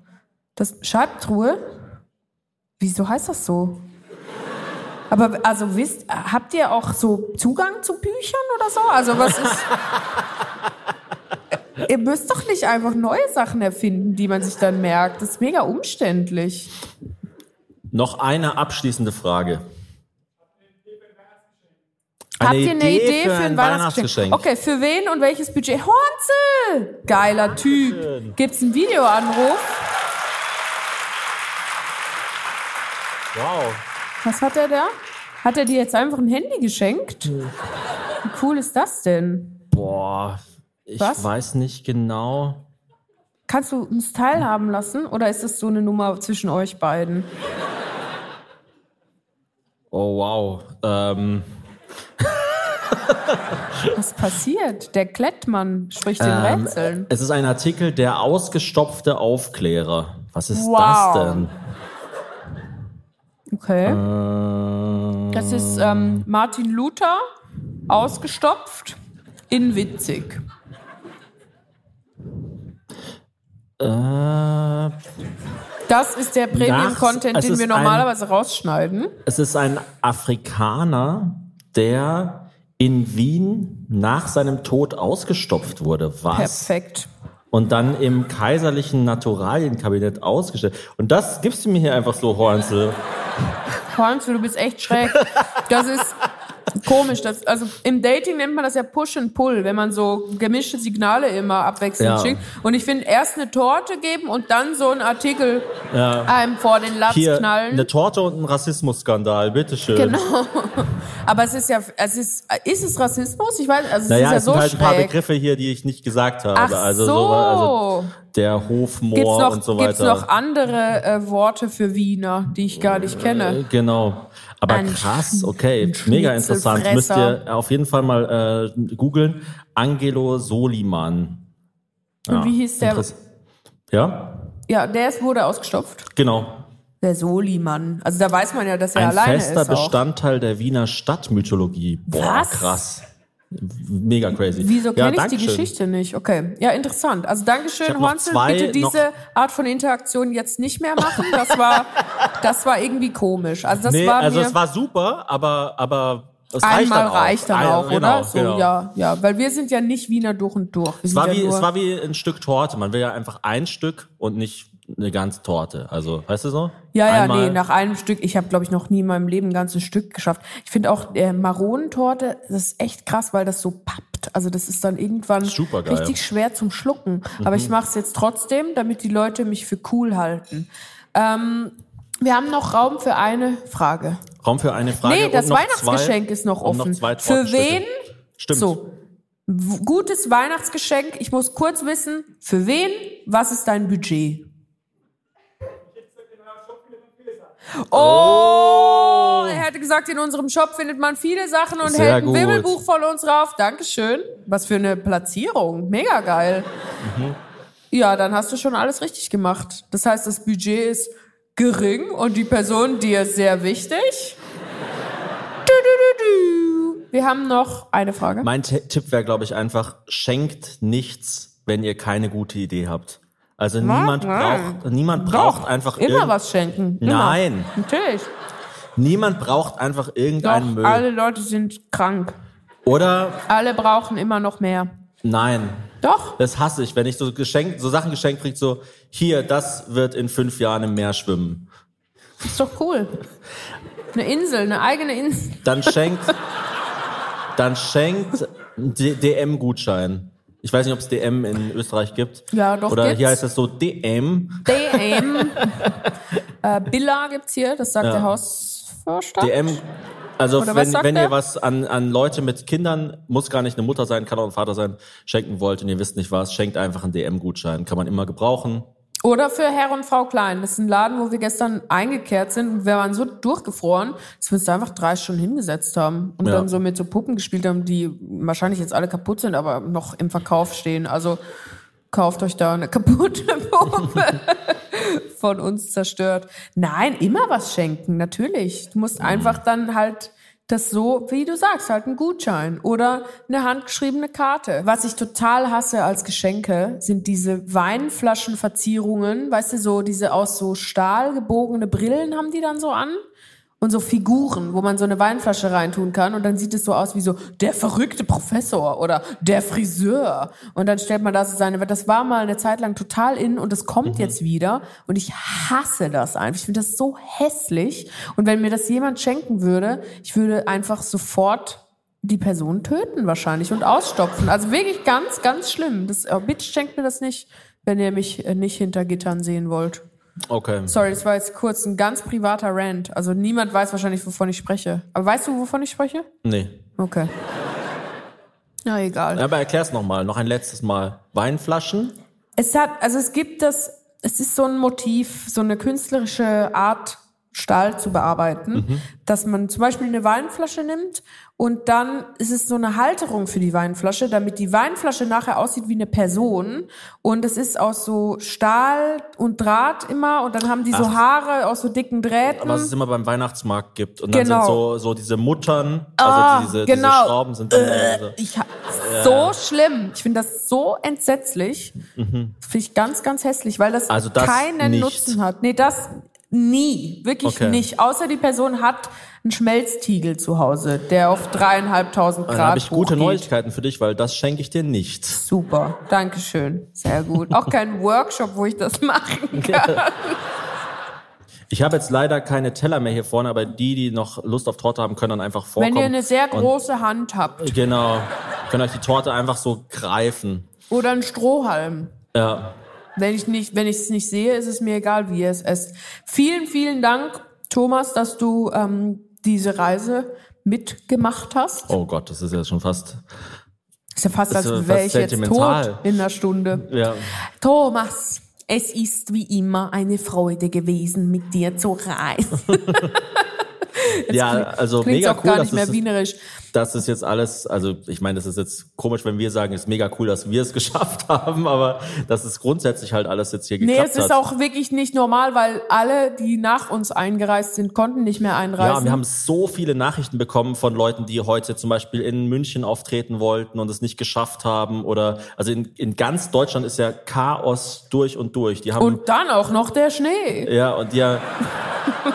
das Scheibtruhe? Wieso heißt das so? Aber also wisst, habt ihr auch so Zugang zu Büchern oder so? Also was ist. ihr müsst doch nicht einfach neue Sachen erfinden, die man sich dann merkt. Das ist mega umständlich. Noch eine abschließende Frage. Habt ihr eine Idee für ein Weihnachtsgeschenk? Weihnachtsgeschenk? Okay, für wen und welches Budget? Hornzel! Geiler Typ. Gibt's einen Videoanruf? Wow. Was hat er da? Hat er dir jetzt einfach ein Handy geschenkt? Wie cool ist das denn? Boah, ich Was? weiß nicht genau. Kannst du uns teilhaben lassen oder ist das so eine Nummer zwischen euch beiden? Oh wow. Ähm, Was passiert? Der Klettmann spricht in ähm, Rätseln. es ist ein Artikel, der ausgestopfte Aufklärer. Was ist Wow. das denn? Okay. Ähm, Das ist ähm, Martin Luther, ausgestopft, in witzig. Äh, Das ist der Premium-Content, den wir ein- normalerweise rausschneiden. es ist ein Afrikaner, der in Wien nach seinem Tod ausgestopft wurde. Was? Perfekt. Und dann im kaiserlichen Naturalienkabinett ausgestellt. Und das gibst du mir hier einfach so, Hornsel. Hornsel, du bist echt schräg. Das ist komisch. Das, also im Dating nennt man das ja Push and Pull, wenn man so gemischte Signale immer abwechselnd Ja. schickt. Und ich finde, erst eine Torte geben und dann so einen Artikel einem vor den Latz Hier knallen. eine Torte und ein Rassismusskandal, bitteschön. Genau. Aber es ist ja, es ist, ist es Rassismus? Ich weiß, also es Naja, ist ja es so sind halt ein paar schräg. Begriffe hier, die ich nicht gesagt habe. Ach also so. also der Hofmoor noch, und so weiter. noch andere äh, Worte für Wiener, die ich gar nicht kenne? Äh, Genau. Aber Ein krass, okay, ein mega interessant. Müsst ihr auf jeden Fall mal äh, googeln. Angelo Soliman. Und wie hieß der? Ja, Ja, der ist, wurde ausgestopft. genau. Der Soliman. Also da weiß man ja, dass er Ein alleine fester ist. Auch. Bestandteil der Wiener Stadtmythologie. Boah, Was? krass. Mega crazy. Wieso ja, kenne ich die. Geschichte nicht? Okay, ja, interessant. Also Dankeschön, Hornzel. Bitte diese Art von Interaktion jetzt nicht mehr machen. Das war, das war irgendwie komisch. Also das Nee, war also es war super, aber, aber reicht einmal dann auch. reicht dann Ein- auch, genau, oder? So, genau. ja, ja, weil wir sind ja nicht Wiener durch und durch. Es war, ja wie, es war wie ein Stück Torte. Man will ja einfach ein Stück und nicht eine ganze Torte. Also, weißt du so? Ja, ja, Einmal- nee, nach einem Stück. Ich habe, glaube ich, noch nie in meinem Leben ein ganzes Stück geschafft. Ich finde auch äh, Maronentorte, das ist echt krass, weil das so pappt. Also das ist dann irgendwann Supergeil. Mhm. richtig schwer zum Schlucken. Aber ich mache es jetzt trotzdem, damit die Leute mich für cool halten. Ähm, wir haben noch Raum für eine Frage. Raum für eine Frage. nee, das Weihnachtsgeschenk zwei, ist noch offen. Noch für wen? Stimmt. So. Gutes Weihnachtsgeschenk. Ich muss kurz wissen, für wen? Was ist dein Budget? Oh, er hätte gesagt, in unserem Shop findet man viele Sachen und Sehr hält ein gut. Wimmelbuch von uns drauf. Dankeschön. Was für eine Platzierung. Mega geil. Mhm. Ja, dann hast du schon alles richtig gemacht. Das heißt, das Budget ist gering und die Person dir ist sehr wichtig. Du, du, du, du. Wir haben noch eine Frage. Mein Tipp wäre, glaube ich, einfach, schenkt nichts, wenn ihr keine gute Idee habt. Also niemand nein. braucht, niemand braucht einfach Immer was schenken. Immer. Nein. Natürlich. Niemand braucht einfach Doch, irgendeinen Müll. alle Leute sind krank. Oder Alle brauchen immer noch mehr. nein. Doch. Das hasse ich, wenn ich so geschenkt, so Sachen geschenkt kriege, so, hier, das wird in fünf Jahren im Meer schwimmen. Ist doch cool. Eine Insel, eine eigene Insel. Dann schenkt, dann schenkt DM-Gutschein. Ich weiß nicht, ob es DM in Österreich gibt. Ja, doch, Oder gibt's. hier heißt es so DM. DM. äh, Billa gibt's hier, das sagt Ja. der Hausvorstand. DM. Also Oder wenn, wenn ihr was an, an Leute mit Kindern, muss gar nicht eine Mutter sein, kann auch ein Vater sein, schenken wollt und ihr wisst nicht was, schenkt einfach einen DM-Gutschein. Kann man immer gebrauchen. Oder für Herr und Frau Klein. Das ist ein Laden, wo wir gestern eingekehrt sind und wir waren so durchgefroren, dass wir uns da einfach drei Stunden hingesetzt haben und Ja. dann so mit so Puppen gespielt haben, die wahrscheinlich jetzt alle kaputt sind, aber noch im Verkauf stehen. Also kauft euch da eine kaputte Puppe von uns zerstört. Nein, immer was schenken, natürlich. Du musst einfach dann halt das so, wie du sagst, halt ein Gutschein oder eine handgeschriebene Karte. Was ich total hasse als Geschenke, sind diese Weinflaschenverzierungen, weißt du, so diese aus so Stahl gebogene Brillen haben die dann so an. Und so Figuren, wo man so eine Weinflasche reintun kann und dann sieht es so aus wie so der verrückte Professor oder der Friseur. Und dann stellt man da so seine, das war mal eine Zeit lang total in und das kommt jetzt wieder und ich hasse das einfach. Ich finde das so hässlich. Und wenn mir das jemand schenken würde, ich würde einfach sofort die Person töten wahrscheinlich und ausstopfen. Also wirklich ganz, ganz schlimm. Das, äh, bitte schenkt mir das nicht, wenn ihr mich äh, nicht hinter Gittern sehen wollt. Okay. Sorry, das war jetzt kurz ein ganz privater Rant. Also niemand weiß wahrscheinlich, wovon ich spreche. Aber weißt du, wovon ich spreche? Nee. Okay. Na egal. Aber erklär's nochmal, noch ein letztes Mal. Weinflaschen? Es hat, also es gibt das, es ist so ein Motiv, so eine künstlerische Art, Stahl zu bearbeiten, dass man zum Beispiel eine Weinflasche nimmt und dann ist es so eine Halterung für die Weinflasche, damit die Weinflasche nachher aussieht wie eine Person und es ist aus so Stahl und Draht immer und dann haben die so Ach. Haare aus so dicken Drähten. was es immer beim Weihnachtsmarkt gibt. Und dann Genau. sind so, so diese Muttern, Ah, also diese, genau. diese Schrauben sind dann Äh, so. ich so schlimm. Ich finde das so entsetzlich. Finde ich ganz, ganz hässlich, weil das, Mhm. Also das keinen nicht. Nutzen hat. Nee, das nie. Wirklich Okay. nicht. Außer die Person hat einen Schmelztiegel zu Hause, der auf dreieinhalbtausend Grad Dann habe ich gute. Neuigkeiten für dich, weil das schenke ich dir nicht. Super. Dankeschön. Sehr gut. Auch kein Workshop, wo ich das machen kann. Ich habe jetzt leider keine Teller mehr hier vorne, aber die, die noch Lust auf Torte haben, können dann einfach vorkommen. Wenn ihr eine sehr große Hand habt. Genau. Könnt euch die Torte einfach so greifen. Oder einen Strohhalm. Ja. Wenn ich nicht, wenn ich es nicht sehe, ist es mir egal, wie es esst. Vielen, vielen Dank, Thomas, dass du ähm, diese Reise mitgemacht hast. Oh Gott, das ist jetzt schon fast. Ist ja fast, ist als ja wäre ich jetzt tot in einer Stunde. Ja. Thomas, es ist wie immer eine Freude gewesen, mit dir zu reisen. Ja, also mega auch cool, gar dass nicht mehr wienerisch. Das ist jetzt alles, also ich meine, das ist jetzt komisch, wenn wir sagen, es ist mega cool, dass wir es geschafft haben, aber dass es grundsätzlich halt alles jetzt hier Nee, geklappt es ist hat. auch wirklich nicht normal, weil alle, die nach uns eingereist sind, konnten nicht mehr einreisen. Ja, wir haben so viele Nachrichten bekommen von Leuten, die heute zum Beispiel in München auftreten wollten und es nicht geschafft haben. Oder also in, in ganz Deutschland ist ja Chaos durch und durch. Die haben Und dann auch noch der Schnee. ja und ja,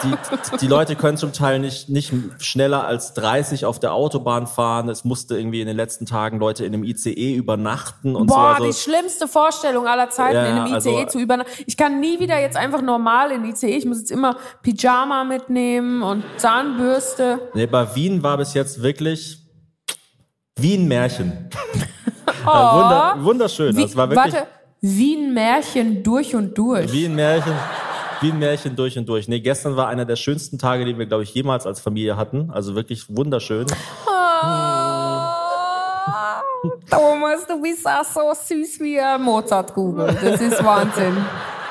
die, die Leute können zum Teil nicht nicht schneller als 30 auf der Autobahn fahren. Es musste irgendwie in den letzten Tagen Leute in einem ICE übernachten und Boah, so. die Also, schlimmste Vorstellung aller Zeiten, Ja, in einem ICE also- zu übernachten. Ich kann nie wieder jetzt einfach normal in ICE. Ich muss jetzt immer Pyjama mitnehmen und Zahnbürste. nee, bei Wien war bis jetzt wirklich wie ein Märchen. Ja, Wunder, wunderschön. Wie, das war wirklich warte, wie ein Märchen durch und durch. Wie ein Märchen. Wie ein Märchen durch und durch. Nee, gestern war einer der schönsten Tage, die wir, glaube ich, jemals als Familie hatten. Also wirklich wunderschön. Ah, Thomas, du bist auch so süß wie ein Mozartkugel. Das ist Wahnsinn.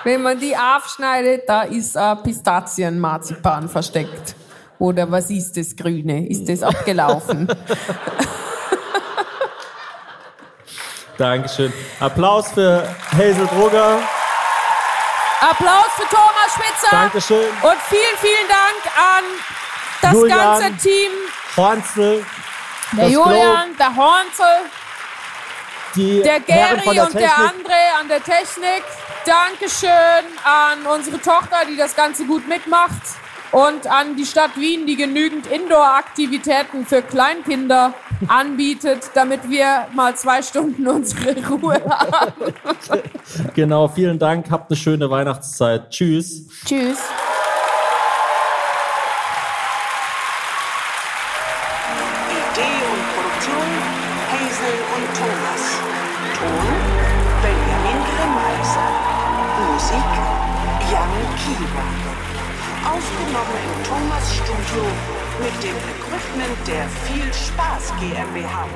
Wenn man die aufschneidet, da ist ein Pistazienmarzipan versteckt. Oder was ist das Grüne? Ist das abgelaufen? Dankeschön. Applaus für Hazel Brugger. Applaus für Thomas Spitzer. Dankeschön. Und vielen, vielen Dank an das Julian. ganze Team. Hornzel. Der Julian, der Hornzel, der Gary der und der. André an der Technik. Dankeschön an unsere Tochter, die das Ganze gut mitmacht. Und an die Stadt Wien, die genügend Indoor-Aktivitäten für Kleinkinder anbietet, damit wir mal zwei Stunden unsere Ruhe haben. Genau, vielen Dank. Habt eine schöne Weihnachtszeit. Tschüss. Tschüss. Aufgenommen im Thomas Studio mit dem Equipment der Viel Spaß GmbH.